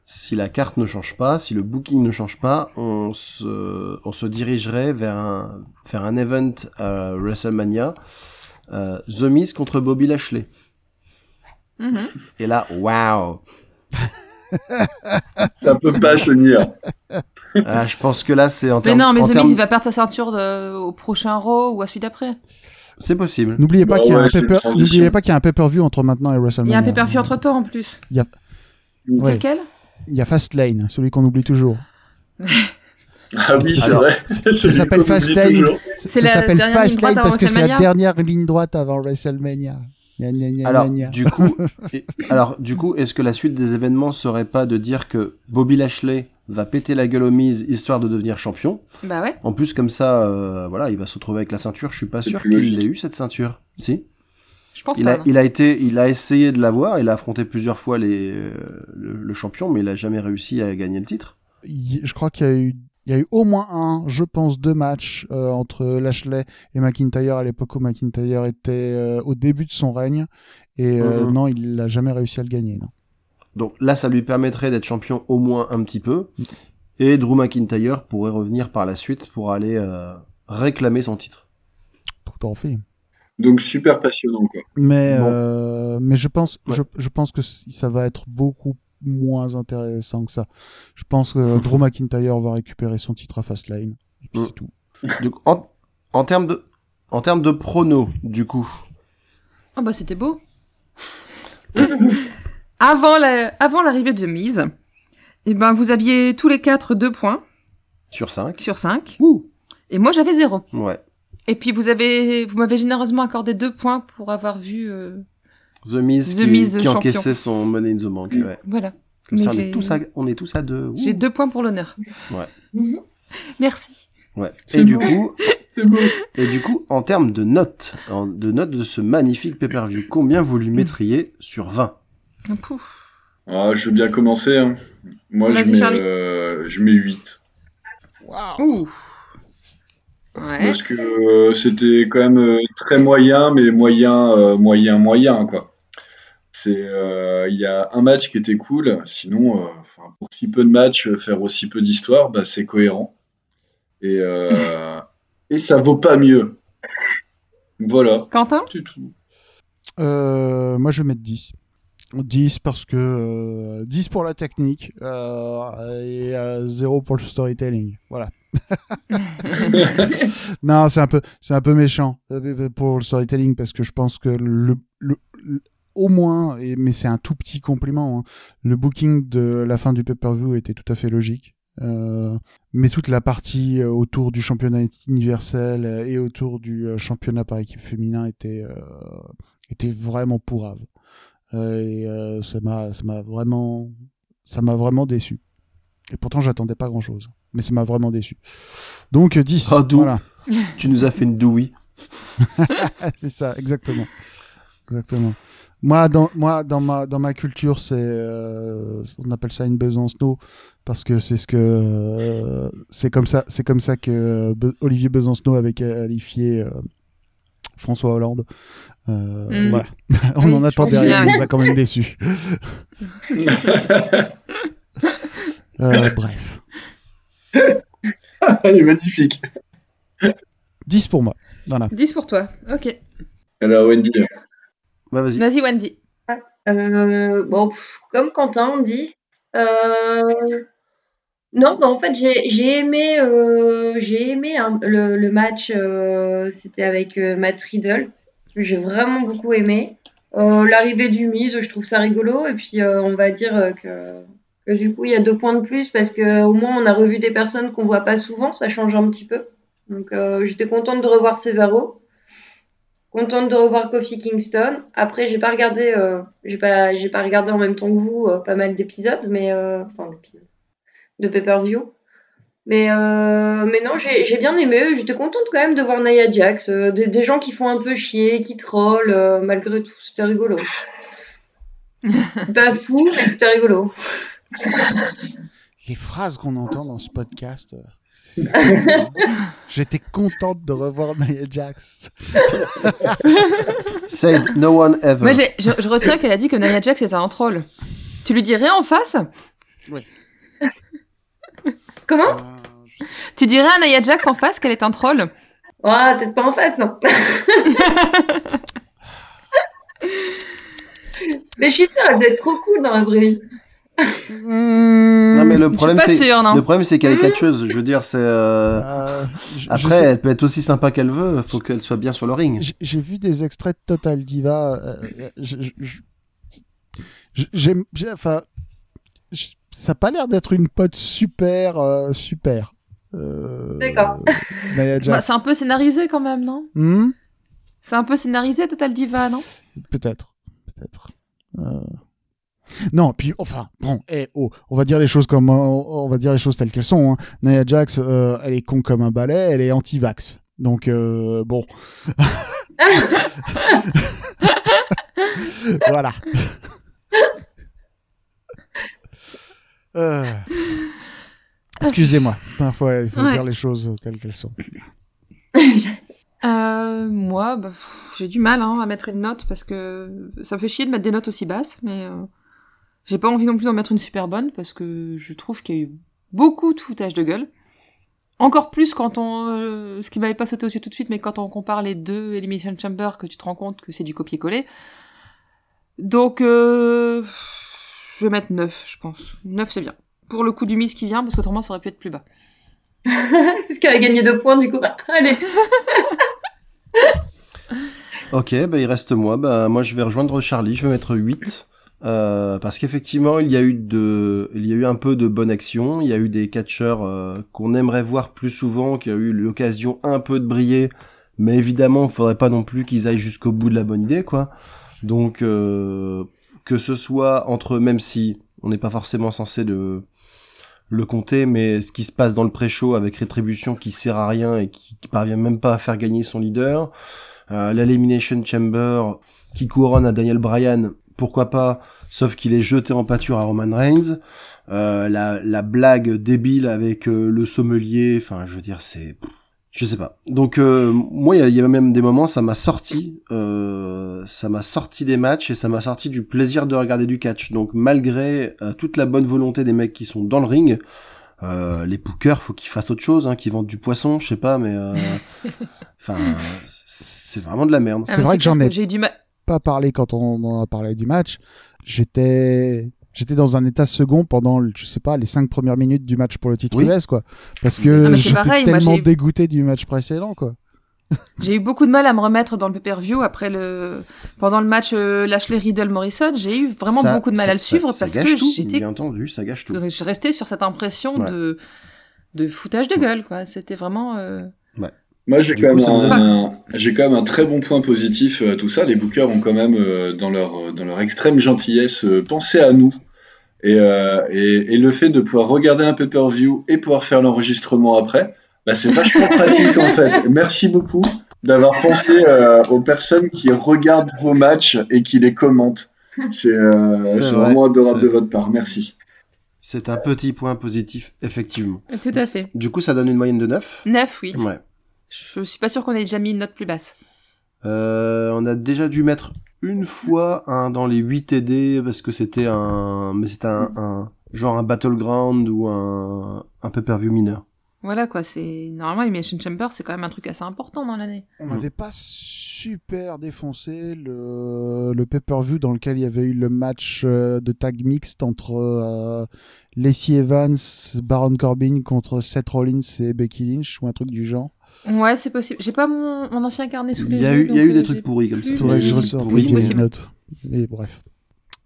si la carte ne change pas, si le booking ne change pas, on se on se dirigerait vers un vers un event à WrestleMania, euh, The Miz contre Bobby Lashley. Mhm. Et là, waouh Ça peut pas tenir. Ah, Je pense que là, c'est en Mais termes. non, mais The il va perdre sa ceinture de- au prochain Raw ou à celui d'après. C'est possible. N'oubliez pas Bah qu'il y a ouais, n'oubliez pas qu'il y a un pay-per-view entre maintenant et Il y WrestleMania. a un pay-per-view entre temps en plus. Ouais. C'est lequel? Il y a Fastlane, celui qu'on oublie toujours. Ah oui, c'est vrai. Ça s'appelle Fastlane. Ça s'appelle Fastlane parce que c'est la WrestleMania? dernière ligne droite avant WrestleMania. Gna, gna, gna, Alors, gna, gna. du coup, et- alors, du coup, est-ce que la suite des événements serait pas de dire que Bobby Lashley va péter la gueule aux Miz histoire de devenir champion? Bah ouais. En plus, comme ça, euh, voilà, il va se retrouver avec la ceinture. Je suis pas sûr qu'il logique. ait eu cette ceinture. Si? Je pense Il pas. a, il a été, il a essayé de l'avoir. Il a affronté plusieurs fois les, euh, le, le champion, mais il a jamais réussi à gagner le titre. Je crois qu'il y a eu il y a eu au moins un, je pense, deux matchs euh, entre Lashley et McIntyre à l'époque où McIntyre était euh, au début de son règne. Et euh, Mhm. non, il n'a jamais réussi à le gagner. Non. Donc là, ça lui permettrait d'être champion au moins un petit peu. Et Drew McIntyre pourrait revenir par la suite pour aller euh, réclamer son titre. Tout en fait. Donc super passionnant quoi. Mais, Bon. euh, mais je pense, Ouais. je, je pense que ça va être beaucoup moins intéressant que ça. Je pense que Drew McIntyre va récupérer son titre à Fastlane. Et puis Mm. c'est tout. Du coup, en, en termes de, en termes de pronos, du coup, Oh bah c'était beau. avant la, avant l'arrivée de Mise, eh ben vous aviez tous les quatre deux points sur 5. sur 5 Ouh. et moi j'avais zéro. Ouais. Et puis vous avez, vous m'avez généreusement accordé deux points pour avoir vu, euh, The Miz The qui, Miz qui champion. encaissait son Money in the Bank. Ouais. voilà. Comme Mais ça, on j'ai- est, tous à, on est tous à deux. J'ai deux points pour l'honneur. Mhm. Merci. Ouais. Et du coup, et du coup, en termes de notes, en- de notes de ce magnifique pay-per-view, combien vous lui mettriez sur 20 Pouf. Ah, je veux bien commencer. hein. Moi, je mets, euh, je mets 8. Ouh. Ouais. Parce que euh, c'était quand même euh, très moyen, mais moyen, euh, moyen, moyen, quoi. C'est, euh, il y a un match qui était cool. Sinon, euh, pour si peu de matchs, euh, faire aussi peu d'histoire, bah, c'est cohérent. Et, euh, et ça vaut pas mieux. Voilà, Quentin? C'est tout. Euh, moi, je vais mettre 10. 10 parce que euh, 10 pour la technique euh, et euh, 0 pour le storytelling. Voilà. non, c'est un peu c'est un peu méchant pour le storytelling parce que je pense que le, le- le- au moins et mais c'est un tout petit compliment hein, le booking de la fin du pay-per-view était tout à fait logique. Euh, mais toute la partie euh, autour du championnat universel euh, et autour du championnat par équipe féminin était euh, était vraiment pourrave. Euh, et ça m'a vraiment ça vraiment déçu. Et pourtant, j'attendais pas grand chose. Mais ça m'a vraiment déçu. Donc, 10. Oh, d'où voilà. Tu nous as fait une douille. c'est ça, exactement. Exactement. Moi, dans, moi, dans ma, dans ma culture, c'est, euh, on appelle ça une Besancenot parce que c'est ce que, euh, c'est comme ça, c'est comme ça que euh, Be- Olivier Besancenot avait qualifié euh, François Hollande. Euh, Mm. Voilà. on Oui, en attendait rien, il nous a quand même déçus. Euh, bref. Elle est magnifique. 10 pour moi. Voilà. 10 pour toi. Ok. Alors, Wendy, Bah, vas-y. Vas-y, Wendy. Euh, bon, pff, comme Quentin, 10. Euh, non, bah, en fait, j'ai j'ai aimé, euh, j'ai aimé hein, le, le match, euh, c'était avec euh, Matt Riddle. J'ai vraiment beaucoup aimé. Euh, L'arrivée du Miz, je trouve ça rigolo. Et puis, euh, on va dire euh, que, que du coup, il y a deux points de plus parce que au moins, on a revu des personnes qu'on voit pas souvent. Ça change un petit peu. Donc, euh, j'étais contente de revoir Cesaro. Contente de revoir Kofi Kingston. Après, j'ai pas regardé, euh, en même temps que vous euh, pas mal d'épisodes, mais euh, enfin d'épisodes de pay-per-view. Mais euh, non, j'ai bien aimé. J'étais contente quand même de voir Nia Jax, des, des gens qui font un peu chier, qui trollent malgré tout. C'était rigolo. C'était pas fou, mais c'était rigolo. Les phrases qu'on entend dans ce podcast. J'étais contente de revoir Nia Jax. Said no one ever. Moi, je, je retiens qu'elle a dit que Nia Jax était un troll. Tu lui dirais en face? Comment? Euh, je- Tu dirais à Nia Jax en face qu'elle est un troll? Ah, peut-être pas en face, non. mais je suis sûre, elle doit être trop cool dans la vraie vie. Non, mais le problème, c'est. non. Le problème, c'est qu'elle est Mhm. catcheuse. Je veux dire, c'est. euh, Euh, Après, sais- elle peut être aussi sympa qu'elle veut. Faut qu'elle soit bien sur le ring. j'ai- vu des extraits de Total Diva. euh, J'aime. Enfin, ça a pas l'air d'être une pote super, euh, super. Euh, D'accord. Bah. C'est un peu scénarisé quand même, non? Hmm? C'est un peu scénarisé Total Diva, non? Peut-être, peut-être. Euh, Non, puis enfin, bon, eh, oh, on va dire les choses comme on, on va dire les choses telles qu'elles sont. Hein. Nia Jax, euh, elle est con comme un balai, elle est anti-vax. Donc euh, bon, voilà. Euh, Excusez-moi, parfois il faut Ouais. dire les choses telles qu'elles sont. Euh, moi, bah, j'ai du mal hein, à mettre une note parce que ça me fait chier de mettre des notes aussi basses, mais euh, j'ai pas envie non plus d'en mettre une super bonne parce que je trouve qu'il y a eu beaucoup de foutage de gueule. Encore plus quand on, euh, ce qui m'avait pas sauté aux yeux tout de suite, mais quand on compare les deux Elimination Chamber, que tu te rends compte que c'est du copier-coller. Donc, euh, je vais mettre 9, je pense. 9 c'est bien. Pour le coup du Miss qui vient, parce qu'autrement ça aurait pu être plus bas. Parce qu'elle a gagné deux points, du coup. Allez. Ok, bah, il reste moi. Bah, moi, je vais rejoindre Charlie. Je vais mettre 8. Euh, parce qu'effectivement, il y a eu de, il y a eu un peu de bonne action. Il y a eu des catcheurs euh, qu'on aimerait voir plus souvent, qui ont eu l'occasion un peu de briller. Mais évidemment, il faudrait pas non plus qu'ils aillent jusqu'au bout de la bonne idée, quoi. Donc, euh, que ce soit entre, même si on n'est pas forcément censé le, le compter, mais ce qui se passe dans le pré-show avec Rétribution qui sert à rien et qui, qui parvient même pas à faire gagner son leader, euh, l'Elimination Chamber qui couronne à Daniel Bryan, pourquoi pas, sauf qu'il est jeté en pâture à Roman Reigns, euh, la, la blague débile avec euh, le sommelier, enfin je veux dire c'est... Je sais pas. Donc euh, moi il y, a- il y a même des moments ça m'a sorti, euh, ça m'a sorti des matchs et ça m'a sorti du plaisir de regarder du catch. Donc malgré euh, toute la bonne volonté des mecs qui sont dans le ring, euh, les bookers, faut qu'ils fassent autre chose, hein, qu'ils vendent du poisson, je sais pas, mais euh, enfin, c'est vraiment de la merde. C'est Ah, mais vrai que j'en ai- J'ai eu du mal. Pas parlé quand on en a parlé du match. J'étais j'étais dans un état second pendant je sais pas les cinq premières minutes du match pour le titre Oui. US quoi parce que j'étais moi, tellement dégoûté du match précédent quoi. J'ai eu beaucoup de mal à me remettre dans le pay-per-view après le pendant le match euh, Lashley Riddle Morrison. J'ai eu vraiment Ça- beaucoup de mal ça- à le suivre ça- parce gâche que j'étais bien entendu, ça gâche tout. donc, je restais sur cette impression Ouais. de de foutage de gueule quoi. C'était vraiment euh, Moi, j'ai quand, j'ai quand même un très bon point positif euh, à tout ça. Les bookers ont quand même, euh, dans, leur, dans leur extrême gentillesse, euh, pensé à nous Et, euh, et, et le fait de pouvoir regarder un pay-per-view et pouvoir faire l'enregistrement après, bah, c'est vachement pratique en fait. Merci beaucoup d'avoir pensé euh, aux personnes qui regardent vos matchs et qui les commentent. C'est euh, C'est c'est vrai, vraiment adorable c'est- de votre part. Merci. C'est un petit point positif, effectivement. Tout à fait. Du coup, ça donne une moyenne de 9. 9, oui. Ouais. Je suis pas sûr qu'on ait déjà mis une note plus basse. Euh, on a déjà dû mettre une fois un dans les 8 TD parce que c'était un, mais c'était un, un- genre un battleground ou un, un pay-per-view mineur. Voilà quoi, c'est normalement Elimination Chamber, c'est quand même un truc assez important dans l'année. On n'avait pas super défoncé le, le pay-per-view dans lequel il y avait eu le match euh, de tag mixte entre euh, Lacey Evans, Baron Corbin contre Seth Rollins et Becky Lynch ou un truc du genre. Ouais, c'est possible. J'ai pas mon, mon ancien carnet sous les Il y a yeux. eu, il y a eu des euh, trucs pourris comme ça. Faudrait que je ressorte les notes. Mais bref.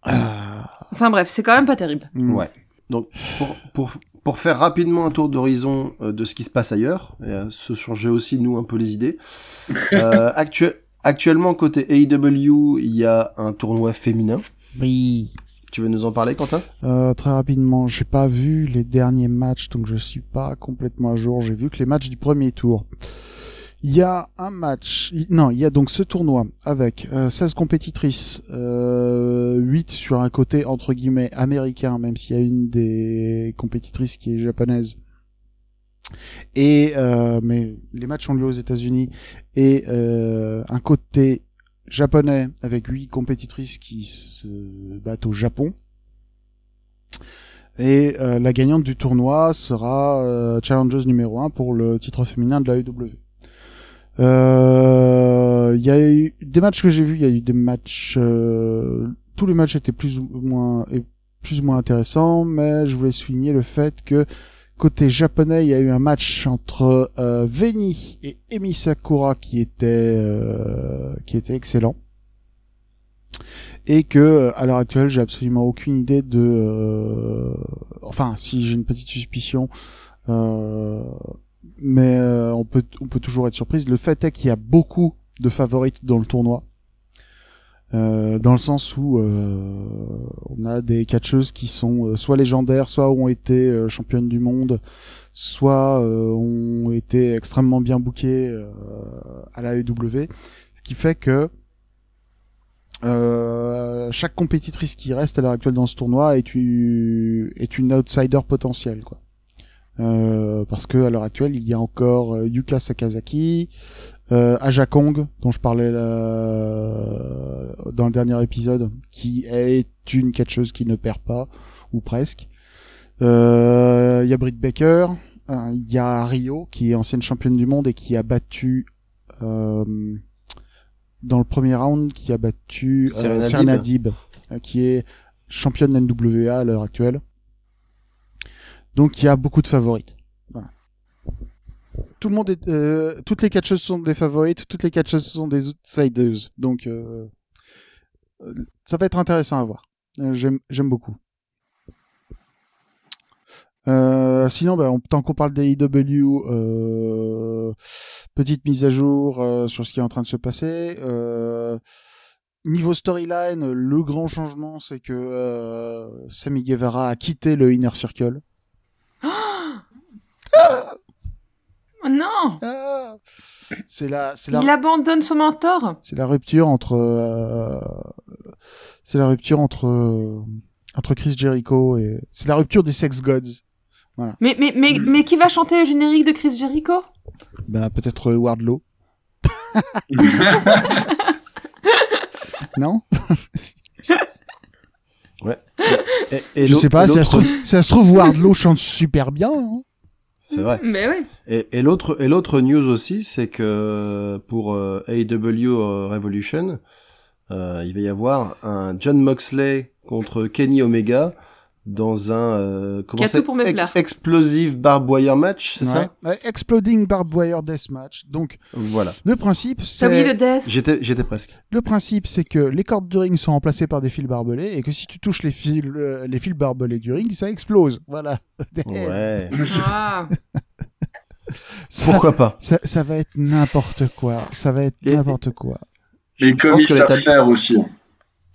Ah. Enfin bref, c'est quand même pas terrible. Mm. Ouais. Donc, pour, pour, pour faire rapidement un tour d'horizon euh, de ce qui se passe ailleurs, et à se changer aussi, nous, un peu les idées. euh, actu- actuellement, côté AEW, il y a un tournoi féminin. Oui. Tu veux nous en parler, Quentin? Euh, très rapidement, j'ai pas vu les derniers matchs, donc je suis pas complètement à jour. J'ai vu que les matchs du premier tour. Il y a un match, non, il y a donc ce tournoi avec euh, 16 compétitrices, euh, 8 sur un côté entre guillemets américain, même s'il y a une des compétitrices qui est japonaise. Et euh, mais les matchs ont lieu aux États-Unis et euh, un côté japonais avec 8 compétitrices qui se battent au Japon. Et euh, la gagnante du tournoi sera euh, challengeuse numéro 1 pour le titre féminin de la AEW. Euh, Il y a eu des matchs que j'ai vus, il y a eu des matchs... euh, tous les matchs étaient plus ou moins, plus ou moins intéressants, mais je voulais souligner le fait que côté japonais, il y a eu un match entre euh, Veni et Emi Sakura qui était, euh, qui était excellent. Et que à l'heure actuelle j'ai absolument aucune idée de euh, enfin si j'ai une petite suspicion euh, mais on peut on peut toujours être surprise. Le fait est qu'il y a beaucoup de favorites dans le tournoi euh, dans le sens où euh, on a des catcheuses qui sont euh, soit légendaires soit ont été euh, championnes du monde soit ont été extrêmement bien bookées à la AEW ce qui fait que euh, chaque compétitrice qui reste à l'heure actuelle dans ce tournoi est, une- est une outsider potentielle quoi. Euh, parce que à l'heure actuelle il y a encore Yuka Sakazaki, euh, Aja Kong dont je parlais euh, dans le dernier épisode, qui est une catcheuse qui ne perd pas ou presque. Euh, Il y a Britt Baker, euh, il y a Rio qui est ancienne championne du monde et qui a battu euh, dans le premier round qui a battu euh, Serena euh, qui est championne NWA à l'heure actuelle. Donc il y a beaucoup de favorites. Tout le monde est, euh, toutes les catcheuses sont des favorites, toutes les catcheuses sont des outsiders. Donc euh, euh, ça va être intéressant à voir. J'aime beaucoup. Euh, sinon, bah, on- tant qu'on parle des IW, euh, petite mise à jour euh, sur ce qui est en train de se passer. Niveau storyline, le grand changement, c'est que Sammy Guevara a quitté le Inner Circle. Oh non Ah c'est la, c'est la, Il abandonne son mentor c'est la rupture entre, euh, c'est la rupture entre, euh, entre Chris Jericho et, c'est la rupture des Sex Gods. mais, mais, mais, mais qui va chanter le générique de Chris Jericho? Bah, peut-être euh, Wardlow. non? Et, et Je sais pas, trouve, ça se trouve, Wardlow chante super bien. hein. C'est vrai. Mais oui. Et, et l'autre et l'autre news aussi, c'est que pour euh, AEW euh, Revolution, euh, il va y avoir un John Moxley contre Kenny Omega dans un euh, comment c'est pour Ex- explosive barbed wire match, c'est ça Exploding Barbed Wire Deathmatch. Donc, Voilà. le principe, T'as oublié le c'est, death J'étais j'étais presque. le principe, c'est que les cordes du ring sont remplacées par des fils barbelés et que si tu touches les fils, euh, les fils barbelés du ring, ça explose. Voilà. Ouais. Ah. Ça, Pourquoi pas? Ça, ça va être n'importe quoi. Ça va être Et- n'importe quoi. Et Je comme pense ils que savent faire aussi. hein.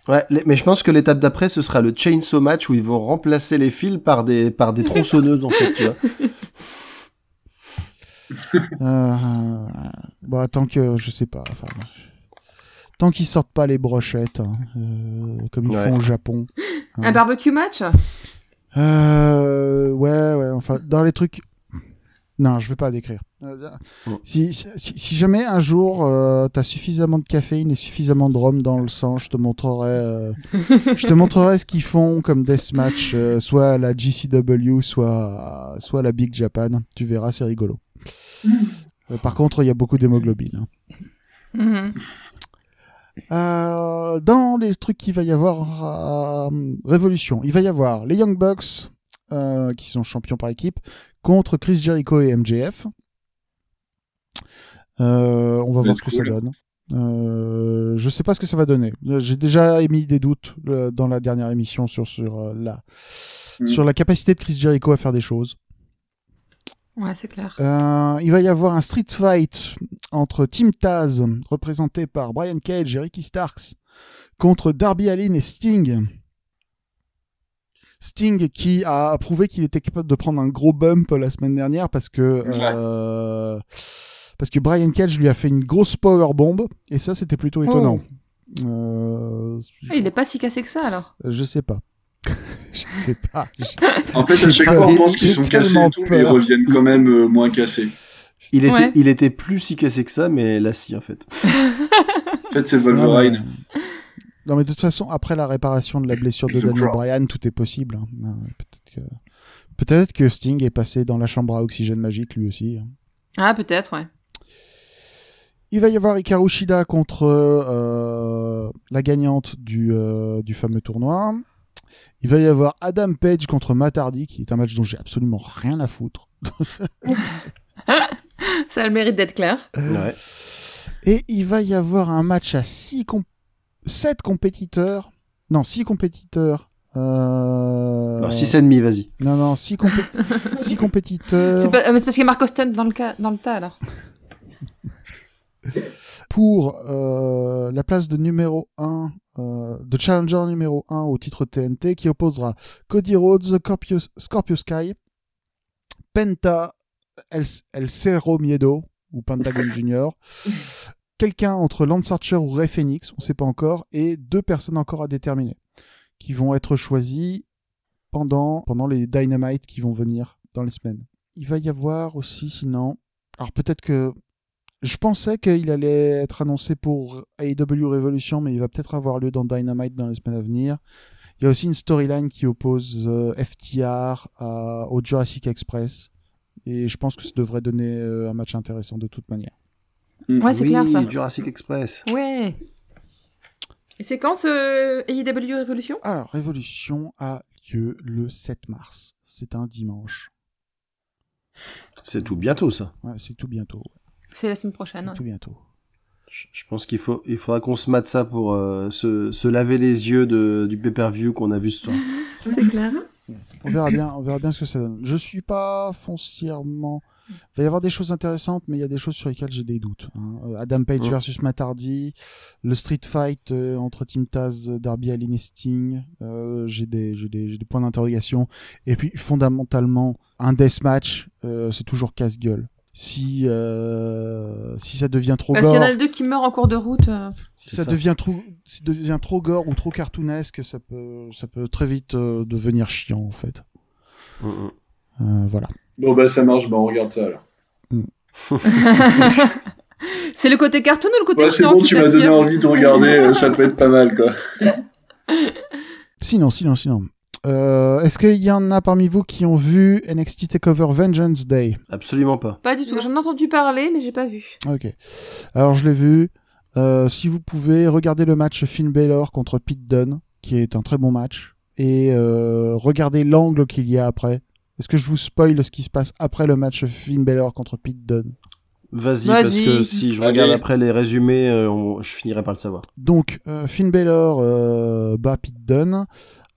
Ouais, mais je pense que l'étape d'après, ce sera le chainsaw match où ils vont remplacer les fils par des, par des tronçonneuses, en fait, tu vois. Euh, bon, tant que, je sais pas, enfin, tant qu'ils sortent pas les brochettes, hein, euh, comme ils Ouais. font au Japon. Un barbecue match? Euh, ouais, ouais, enfin, dans les trucs. Non, je veux pas décrire. Euh. Si, si, si jamais un jour euh, t'as suffisamment de caféine et suffisamment de rhum dans le sang, je te montrerai, euh, je te montrerai ce qu'ils font comme deathmatch, euh, soit à la GCW, soit, soit à la Big Japan. Tu verras, c'est rigolo. Euh, par contre, il y a beaucoup d'hémoglobine. hein. Mhm. Euh, dans les trucs qu'il va y avoir euh, Révolution, il va y avoir les Young Bucks euh, qui sont champions par équipe contre Chris Jericho et MJF. Euh, on va voir ce que ça donne. Euh, je sais pas ce que ça va donner. Euh, J'ai déjà émis des doutes euh, dans la dernière émission sur sur euh, la Mhm. sur la capacité de Chris Jericho à faire des choses. Ouais, c'est clair. Euh, il va y avoir un street fight entre Team Taz, représenté par Brian Cage et Ricky Starks, contre Darby Allin et Sting. Sting qui a prouvé qu'il était capable de prendre un gros bump la semaine dernière parce que euh, parce que Brian Cage lui a fait une grosse power bomb et ça c'était plutôt étonnant. Euh, Ah, il est pas si cassé que ça alors. je sais pas. je sais pas. En fait, à chaque fois, on pense qu'ils sont cassés et tout, mais ils reviennent quand même euh, moins cassés. Il était, Ouais. il était plus si cassé que ça, mais là, si, en fait. En fait, c'est Wolverine. Non, mais de toute façon, après la réparation de la blessure de Daniel. Bryan, tout est possible. hein. Euh, Peut-être que... Sting est passé dans la chambre à oxygène magique lui aussi. hein. Ah, peut-être, ouais. Il va y avoir Hikaru Shida contre euh, la gagnante du, euh, du fameux tournoi. Il va y avoir Adam Page contre Matt Hardy, qui est un match dont j'ai absolument rien à foutre. Ça a le mérite d'être clair. Ouais. Et il va y avoir un match à 6 7 compétiteurs. Non, 6 compétiteurs. Euh... Alors, 6 ennemis, vas-y. Non, non, 6 compétiteurs C'est pas- euh, mais c'est parce qu'il y a Mark Austin dans le, cas, dans le tas alors. pour euh, la place de numéro 1, euh, de challenger numéro 1 au titre TNT qui opposera Cody Rhodes, Scorpio, Scorpio Sky, Penta, El, El Cerro Miedo ou Pentagon Junior, quelqu'un entre Lance Archer ou Ray Phoenix, on sait pas encore, et deux personnes encore à déterminer qui vont être choisies pendant, les Dynamite qui vont venir dans les semaines. Il va y avoir aussi, sinon, alors peut-être que je pensais qu'il allait être annoncé pour AEW Revolution, mais il va peut-être avoir lieu dans Dynamite dans les semaines à venir. Il y a aussi une storyline qui oppose euh, FTR au Jurassic Express. Et je pense que ça devrait donner euh, un match intéressant de toute manière. Ouais, c'est oui, clair ça. Jurassic Express. Ouais. Et c'est quand ce AEW Revolution Alors, Révolution a lieu le 7 mars. C'est un dimanche. C'est tout bientôt, ça. Ouais, c'est tout bientôt. ouais. C'est la semaine prochaine. Ouais. tout bientôt. Je je pense qu'il faut, il faudra qu'on se mate ça pour euh, se, se laver les yeux de, du pay-per-view qu'on a vu ce soir. C'est clair. On verra bien, on verra bien ce que ça donne. Je suis pas foncièrement. Il va y avoir des choses intéressantes, mais il y a des choses sur lesquelles j'ai des doutes. hein. Euh, Adam Page versus Matt Hardy, le street fight euh, entre Team Taz, Darby Allin et Sting. euh, j'ai des, points d'interrogation. Et puis fondamentalement, un deathmatch, euh, c'est toujours casse-gueule. Si euh, si ça devient trop Bah, S'il y en gore, a deux qui meurent en cours de route. euh, si ça, ça. devient trop, si devient trop gore ou trop cartoonesque, ça peut ça peut très vite euh, devenir chiant en fait. Mm, mm. Euh, voilà. Bon, bah, ça marche, bah, on regarde ça alors. c'est le côté cartoon ou le côté Ouais, c'est bon, tu m'as donné envie de regarder, euh, ça peut être pas mal, quoi. Sinon, sinon, sinon. Euh, Est-ce qu'il y en a parmi vous qui ont vu NXT Takeover Vengeance Day? Absolument pas. Pas du tout. J'en ai entendu parler, mais j'ai pas vu. Ok. Alors, je l'ai vu. Euh, si vous pouvez, regarder le match Finn Balor contre Pete Dunne, qui est un très bon match, et euh, regardez l'angle qu'il y a après. Est-ce que je vous spoil ce qui se passe après le match Finn Balor contre Pete Dunne Vas-y, Vas-y. parce que si je Allez. regarde après les résumés, euh, on- je finirai par le savoir. Donc, euh, Finn Balor euh, bat Pete Dunne.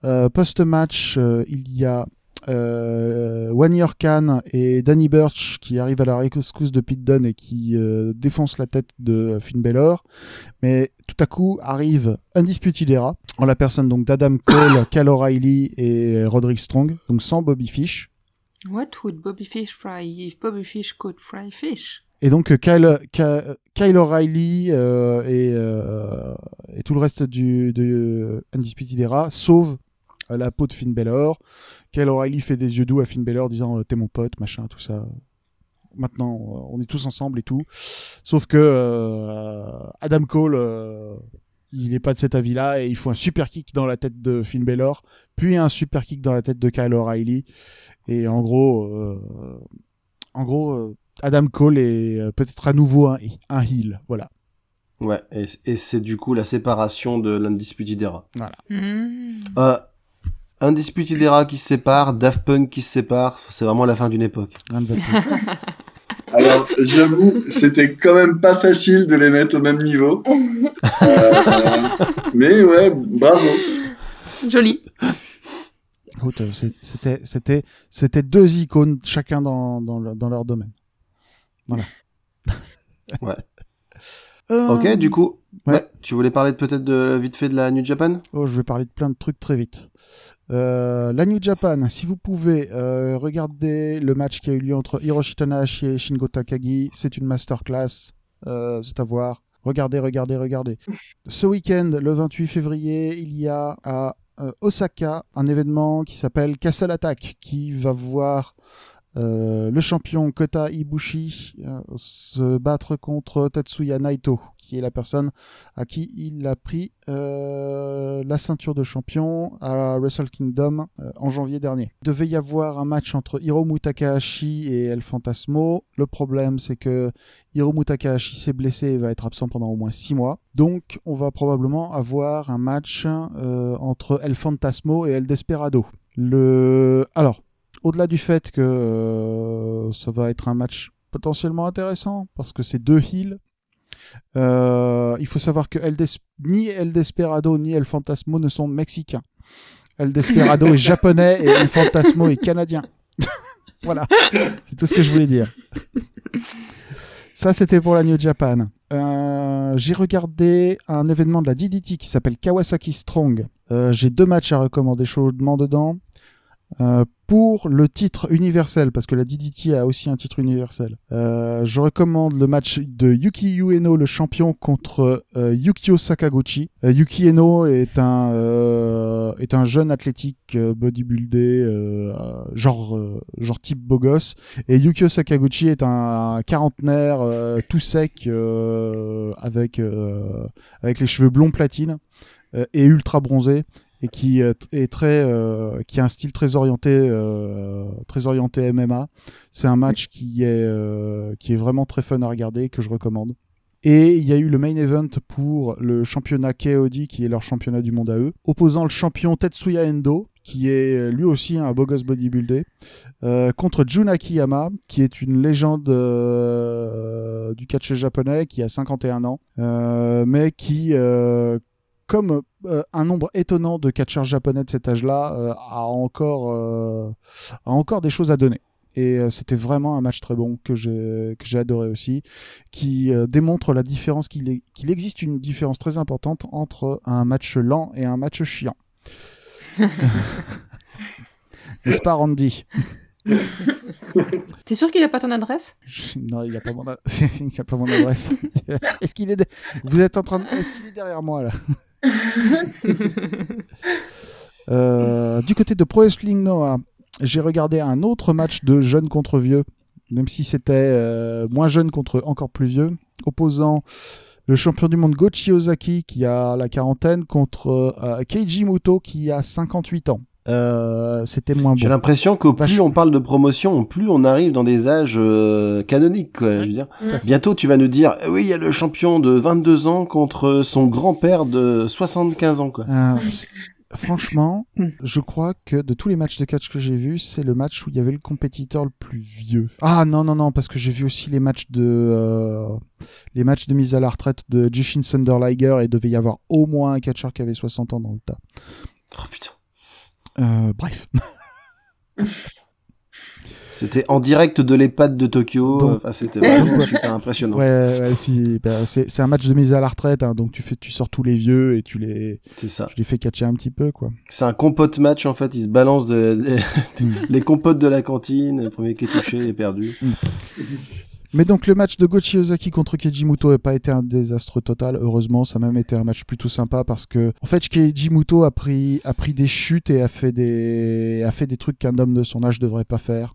Euh, Post-match, euh, il y a euh, Year Khan et Danny Burch qui arrivent à la rescousse de Pete Dunne et qui euh, défoncent la tête de Finn Balor. Mais tout à coup arrive Undisputed Era en la personne donc d'Adam Cole, Cal O'Reilly et Roderick Strong, donc sans Bobby Fish. What would Bobby Fish fry if Bobby Fish could fry fish? Et donc euh, Kyle, Kyle, Kyle O'Reilly euh, et, euh, et tout le reste du, de Undisputed Era sauvent euh, la peau de Finn Balor. Kyle O'Reilly fait des yeux doux à Finn Balor disant t'es mon pote, machin, tout ça. Maintenant, on est tous ensemble et tout. Sauf que Adam Cole, il n'est pas de cet avis-là et il faut un super kick dans la tête de Finn Balor, puis un super kick dans la tête de Kyle O'Reilly. Et en gros, euh, en gros, euh, Adam Cole est euh, peut-être à nouveau un, un heel. Voilà. Ouais, et, et c'est du coup la séparation de l'Undisputed Era. Hmm. Euh, Undisputed Era qui se sépare, Daft Punk qui se sépare, c'est vraiment la fin d'une époque. Rien ne va plus. Alors, j'avoue, c'était quand même pas facile de les mettre au même niveau. Euh, mais ouais, bravo. Joli. Écoute, euh, c'était, c'était, c'était deux icônes chacun dans, dans, le- dans leur domaine. Voilà. Ouais. Euh, Ok, du coup, Ouais. ouais. tu voulais parler de- peut-être de vite fait de la New Japan? Oh, je vais parler de plein de trucs très vite. Euh, la New Japan, si vous pouvez euh, regarder le match qui a eu lieu entre Hiroshi Tanahashi et Shingo Takagi, c'est une masterclass, euh, c'est à voir. Regardez, regardez, regardez. Ce week-end, le 28 février, il y a à Osaka un événement qui s'appelle Castle Attack, qui va voir euh, le champion Kota Ibushi euh, se battre contre Tatsuya Naito, qui est la personne à qui il a pris euh, la ceinture de champion à Wrestle Kingdom en janvier dernier. Il devait y avoir un match entre Hiromu Takahashi et El Fantasmo. Le problème, c'est que Hiromu Takahashi s'est blessé et va être absent pendant au moins 6 mois. Donc, on va probablement avoir un match entre El Fantasmo et El Desperado. Le... Alors, au-delà du fait que euh, ça va être un match potentiellement intéressant, parce que c'est deux heals, euh, il faut savoir que ni El Desperado ni El Fantasmo ne sont mexicains. El Desperado est japonais et El Fantasmo est canadien. voilà, c'est tout ce que je voulais dire. Ça, c'était pour la New Japan. Euh, J'ai regardé un événement de la DDT qui s'appelle Kawasaki Strong. J'ai deux matchs à recommander chaudement dedans. Euh, pour le titre universel, parce que la DDT a aussi un titre universel, euh, je recommande le match de Yuki Ueno, le champion, contre euh, Yukio Sakaguchi. Yuki Ueno est un, est un jeune athlétique bodybuildé, genre, type beau gosse. Et Yukio Sakaguchi est un quarantenaire euh, tout sec, avec, avec les cheveux blonds platine et ultra bronzé et qui euh, est très euh, qui a un style très orienté euh, très orienté MMA. C'est un match qui est qui est vraiment très fun à regarder que je recommande. Et il y a eu le main event pour le championnat KOD qui est leur championnat du monde à eux, opposant le champion Tetsuya Endo qui est lui aussi un beau gosse bodybuildé, euh, contre Jun Akiyama, qui est une légende du catch japonais, qui a 51 ans, mais qui, comme euh, un nombre étonnant de catcheurs japonais de cet âge-là, euh, a encore euh, a encore des choses à donner. Et euh, c'était vraiment un match très bon que j'ai que j'ai adoré aussi, qui euh, démontre la différence qu'il existe une différence très importante entre un match lent et un match chiant. N'est-ce pas Randy? T'es sûr qu'il a pas ton adresse? Non, il n'a pas mon, a- il a pas mon adresse. Est-ce qu'il est de- Vous êtes en train de... Est-ce qu'il est derrière moi là? Euh, Du côté de Pro Wrestling Noah, j'ai regardé un autre match de jeunes contre vieux, même si c'était euh, moins jeune contre encore plus vieux, opposant le champion du monde Gochi Ozaki qui a la quarantaine contre euh, Keiji Muto qui a 58 ans. Euh, c'était moins J'ai bon. l'impression qu'au plus on parle de promotion, plus on arrive dans des âges euh, canoniques. Quoi, je veux dire. Bientôt, tu vas nous dire, eh oui, il y a le champion de 22 ans contre son grand-père de 75 ans. Quoi. Euh, Franchement, je crois que de tous les matchs de catch que j'ai vus, c'est le match où il y avait le compétiteur le plus vieux. Ah non non non, parce que j'ai vu aussi les matchs de euh, les matchs de mise à la retraite de Jushin Thunder Liger et il devait y avoir au moins un catcheur qui avait 60 ans dans le tas. Oh putain. Euh, bref. C'était en direct de l'EHPAD de Tokyo. Donc- Enfin, c'était vraiment super impressionnant. Ouais, ouais, si, bah, c'est un match de mise à la retraite, hein, donc tu fais, tu sors tous les vieux et tu les, ça. tu les fais catcher un petit peu, quoi. C'est un compote match en fait. Ils se balancent de, de- Mm. les compotes de la cantine. Le premier qui est touché est perdu. Mais donc le match de Gochi Ozaki contre Keiji Muto n'a pas été un désastre total. Heureusement, ça a même été un match plutôt sympa parce que en fait Keiji Muto a pris a pris des chutes et a fait des a fait des trucs qu'un homme de son âge devrait pas faire.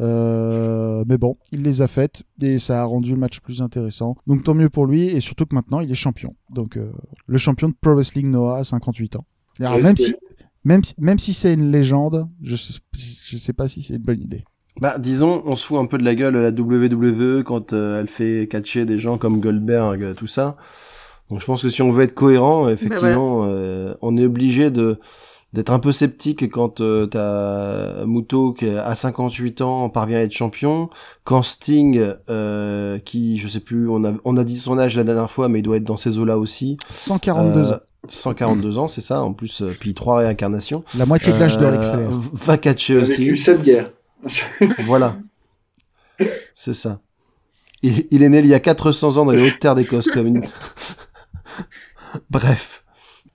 Euh, mais bon, il les a faites et ça a rendu le match plus intéressant. Donc tant mieux pour lui et surtout que maintenant il est champion. Donc euh, le champion de Pro Wrestling Noah à 58 ans. Alors, même si même si, même si c'est une légende, je sais, je sais pas si c'est une bonne idée. Bah, disons, on se fout un peu de la gueule à la WWE quand euh, elle fait catcher des gens comme Goldberg, euh, tout ça. Donc je pense que si on veut être cohérent, effectivement, euh, on est obligé de d'être un peu sceptique quand euh, t'as Muto qui à 58 ans parvient à être champion, quand Sting euh, qui je sais plus, on a on a dit son âge la dernière fois, mais il doit être dans ces eaux-là aussi. 142 Euh, ans. 142 ans, c'est ça. En plus, euh, puis trois réincarnations. La moitié de l'âge de Ric Flair. Va catcher Il a aussi. vécu cette guerre. Voilà. C'est ça. Il, il est né il y a 400 ans dans les hautes terres d'Écosse, comme une... Bref.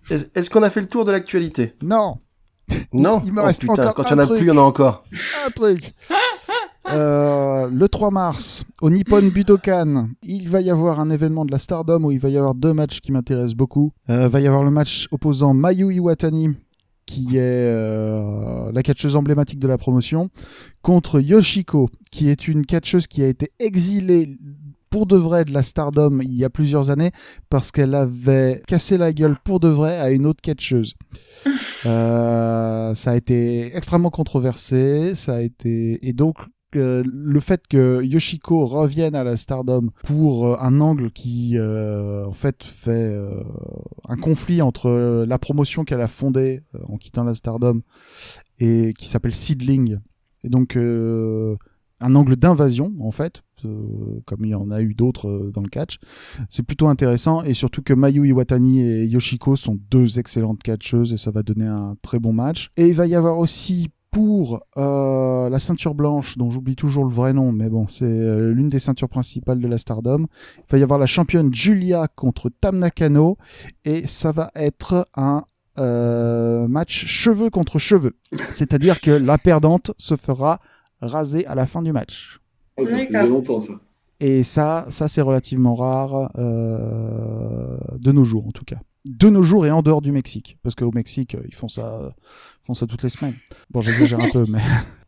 Est- Est-ce qu'on a fait le tour de l'actualité? Non, Non? Il me Oh, reste putain, encore quand il y en a truc. plus, il y en a encore. un truc. Euh, le 3 mars, au Nippon Budokan, il va y avoir un événement de la Stardom où il va y avoir deux matchs qui m'intéressent beaucoup. Euh, va y avoir le match opposant Mayu Iwatani, qui est euh, la catcheuse emblématique de la promotion, contre Yoshiko, qui est une catcheuse qui a été exilée pour de vrai de la Stardom il y a plusieurs années parce qu'elle avait cassé la gueule pour de vrai à une autre catcheuse. Euh, ça a été extrêmement controversé, ça a été et donc le fait que Yoshiko revienne à la Stardom pour euh, un angle qui euh, en fait fait euh, un conflit entre la promotion qu'elle a fondée en quittant la Stardom et qui s'appelle Seedling. Et donc un angle d'invasion en fait comme il y en a eu d'autres dans le catch. C'est plutôt intéressant et surtout que Mayu Iwatani et Yoshiko sont deux excellentes catcheuses et ça va donner un très bon match. Et il va y avoir aussi pour euh, la ceinture blanche, dont j'oublie toujours le vrai nom, mais bon, c'est euh, l'une des ceintures principales de la Stardom. Il va y avoir la championne Julia contre Tam Nakano, et ça va être un euh, match cheveux contre cheveux. C'est-à-dire que la perdante se fera raser à la fin du match. Oh, longtemps, ça. Et ça, ça c'est relativement rare euh, de nos jours en tout cas. De nos jours et en dehors du Mexique, parce qu'au Mexique euh, ils font ça, euh, ils font ça toutes les semaines. Bon, j'exagère un peu, mais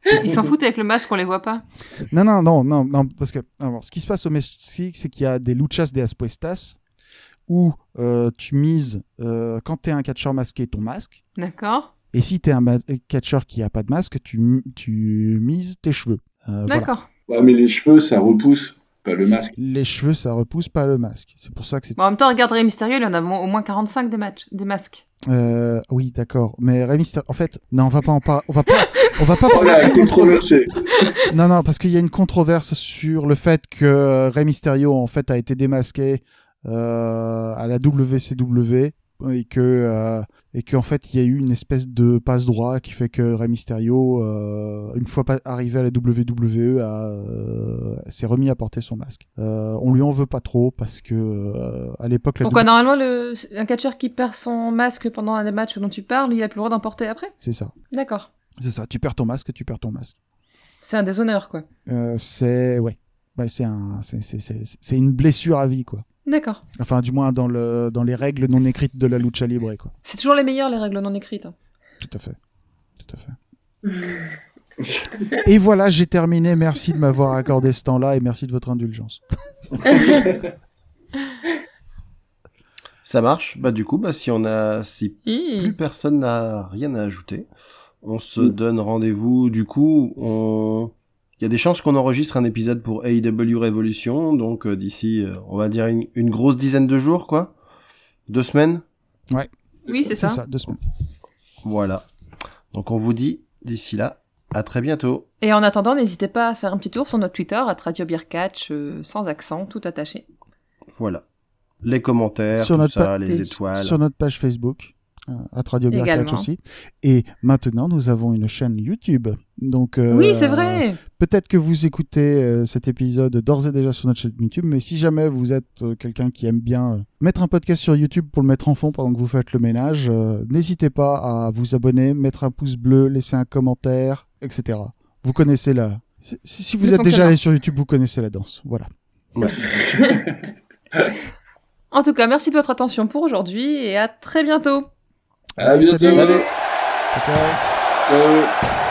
Ils s'en foutent avec le masque, on les voit pas. non, non, non, non, non, parce que alors, ce qui se passe au Mexique, c'est qu'il y a des luchas de apuestas où euh, tu mises euh, quand t'es un catcheur masqué ton masque, D'accord. et si t'es un ma- catcheur qui a pas de masque, tu, tu mises tes cheveux. Euh, voilà. D'accord. Ouais, mais les cheveux, ça repousse, pas le masque. Les cheveux, ça repousse pas le masque. C'est pour ça que c'est Bon, en même temps, regarde Rey Mysterio, il en a au moins 45 des, matchs, des masques. Euh, oui, d'accord. Mais Rey Mysterio, en fait, non, on va pas en parler. On va pas, on va pas Oh parler là, de la controverse. controversé. Non, non, parce qu'il y a une controverse sur le fait que Rey Mysterio, en fait, a été démasqué euh, à la WCW et que euh, et qu'en fait il y a eu une espèce de passe droit qui fait que Rey Mysterio euh, une fois arrivé à la WWE a, euh, s'est remis à porter son masque. Euh, on lui en veut pas trop parce que euh, à l'époque Pourquoi W- normalement, le, un catcheur qui perd son masque pendant un des matchs dont tu parles, il a plus le droit d'en porter après? C'est ça. D'accord. C'est ça, tu perds ton masque, tu perds ton masque. C'est un déshonneur, quoi. Euh, c'est ouais. Ouais, c'est un c'est c'est c'est c'est une blessure à vie quoi. D'accord. Enfin, du moins dans, le, dans les règles non écrites de la lucha libre, quoi. C'est toujours les meilleures, les règles non écrites. hein. Tout à fait. Tout à fait. Et voilà, j'ai terminé. Merci de m'avoir accordé ce temps-là et merci de votre indulgence. Ça marche. Bah du coup, bah si on a, si plus personne n'a rien à ajouter, on se Mm. donne rendez-vous. Du coup, on, il y a des chances qu'on enregistre un épisode pour AEW Revolution. Donc euh, d'ici, euh, on va dire une, une grosse dizaine de jours, quoi. Deux semaines? Oui, c'est ça. C'est ça, deux semaines. Voilà. Donc on vous dit d'ici là, à très bientôt. Et en attendant, n'hésitez pas à faire un petit tour sur notre Twitter, à Radio Beer Catch, euh, sans accent, tout attaché. Voilà. Les commentaires, Sur tout notre ça, les étoiles. Sur notre page Facebook. À Radio. Catch aussi. Et maintenant, nous avons une chaîne YouTube. Donc, euh, Oui, c'est vrai. Peut-être que vous écoutez euh, cet épisode d'ores et déjà sur notre chaîne YouTube, mais si jamais vous êtes euh, quelqu'un qui aime bien euh, mettre un podcast sur YouTube pour le mettre en fond pendant que vous faites le ménage, euh, n'hésitez pas à vous abonner, mettre un pouce bleu, laisser un commentaire, etc. Vous connaissez la. Si, si vous Le êtes déjà allé sur YouTube, vous connaissez la danse. Voilà. En tout cas, merci de votre attention pour aujourd'hui et à très bientôt. À bientôt. Salut. Ciao. Ciao.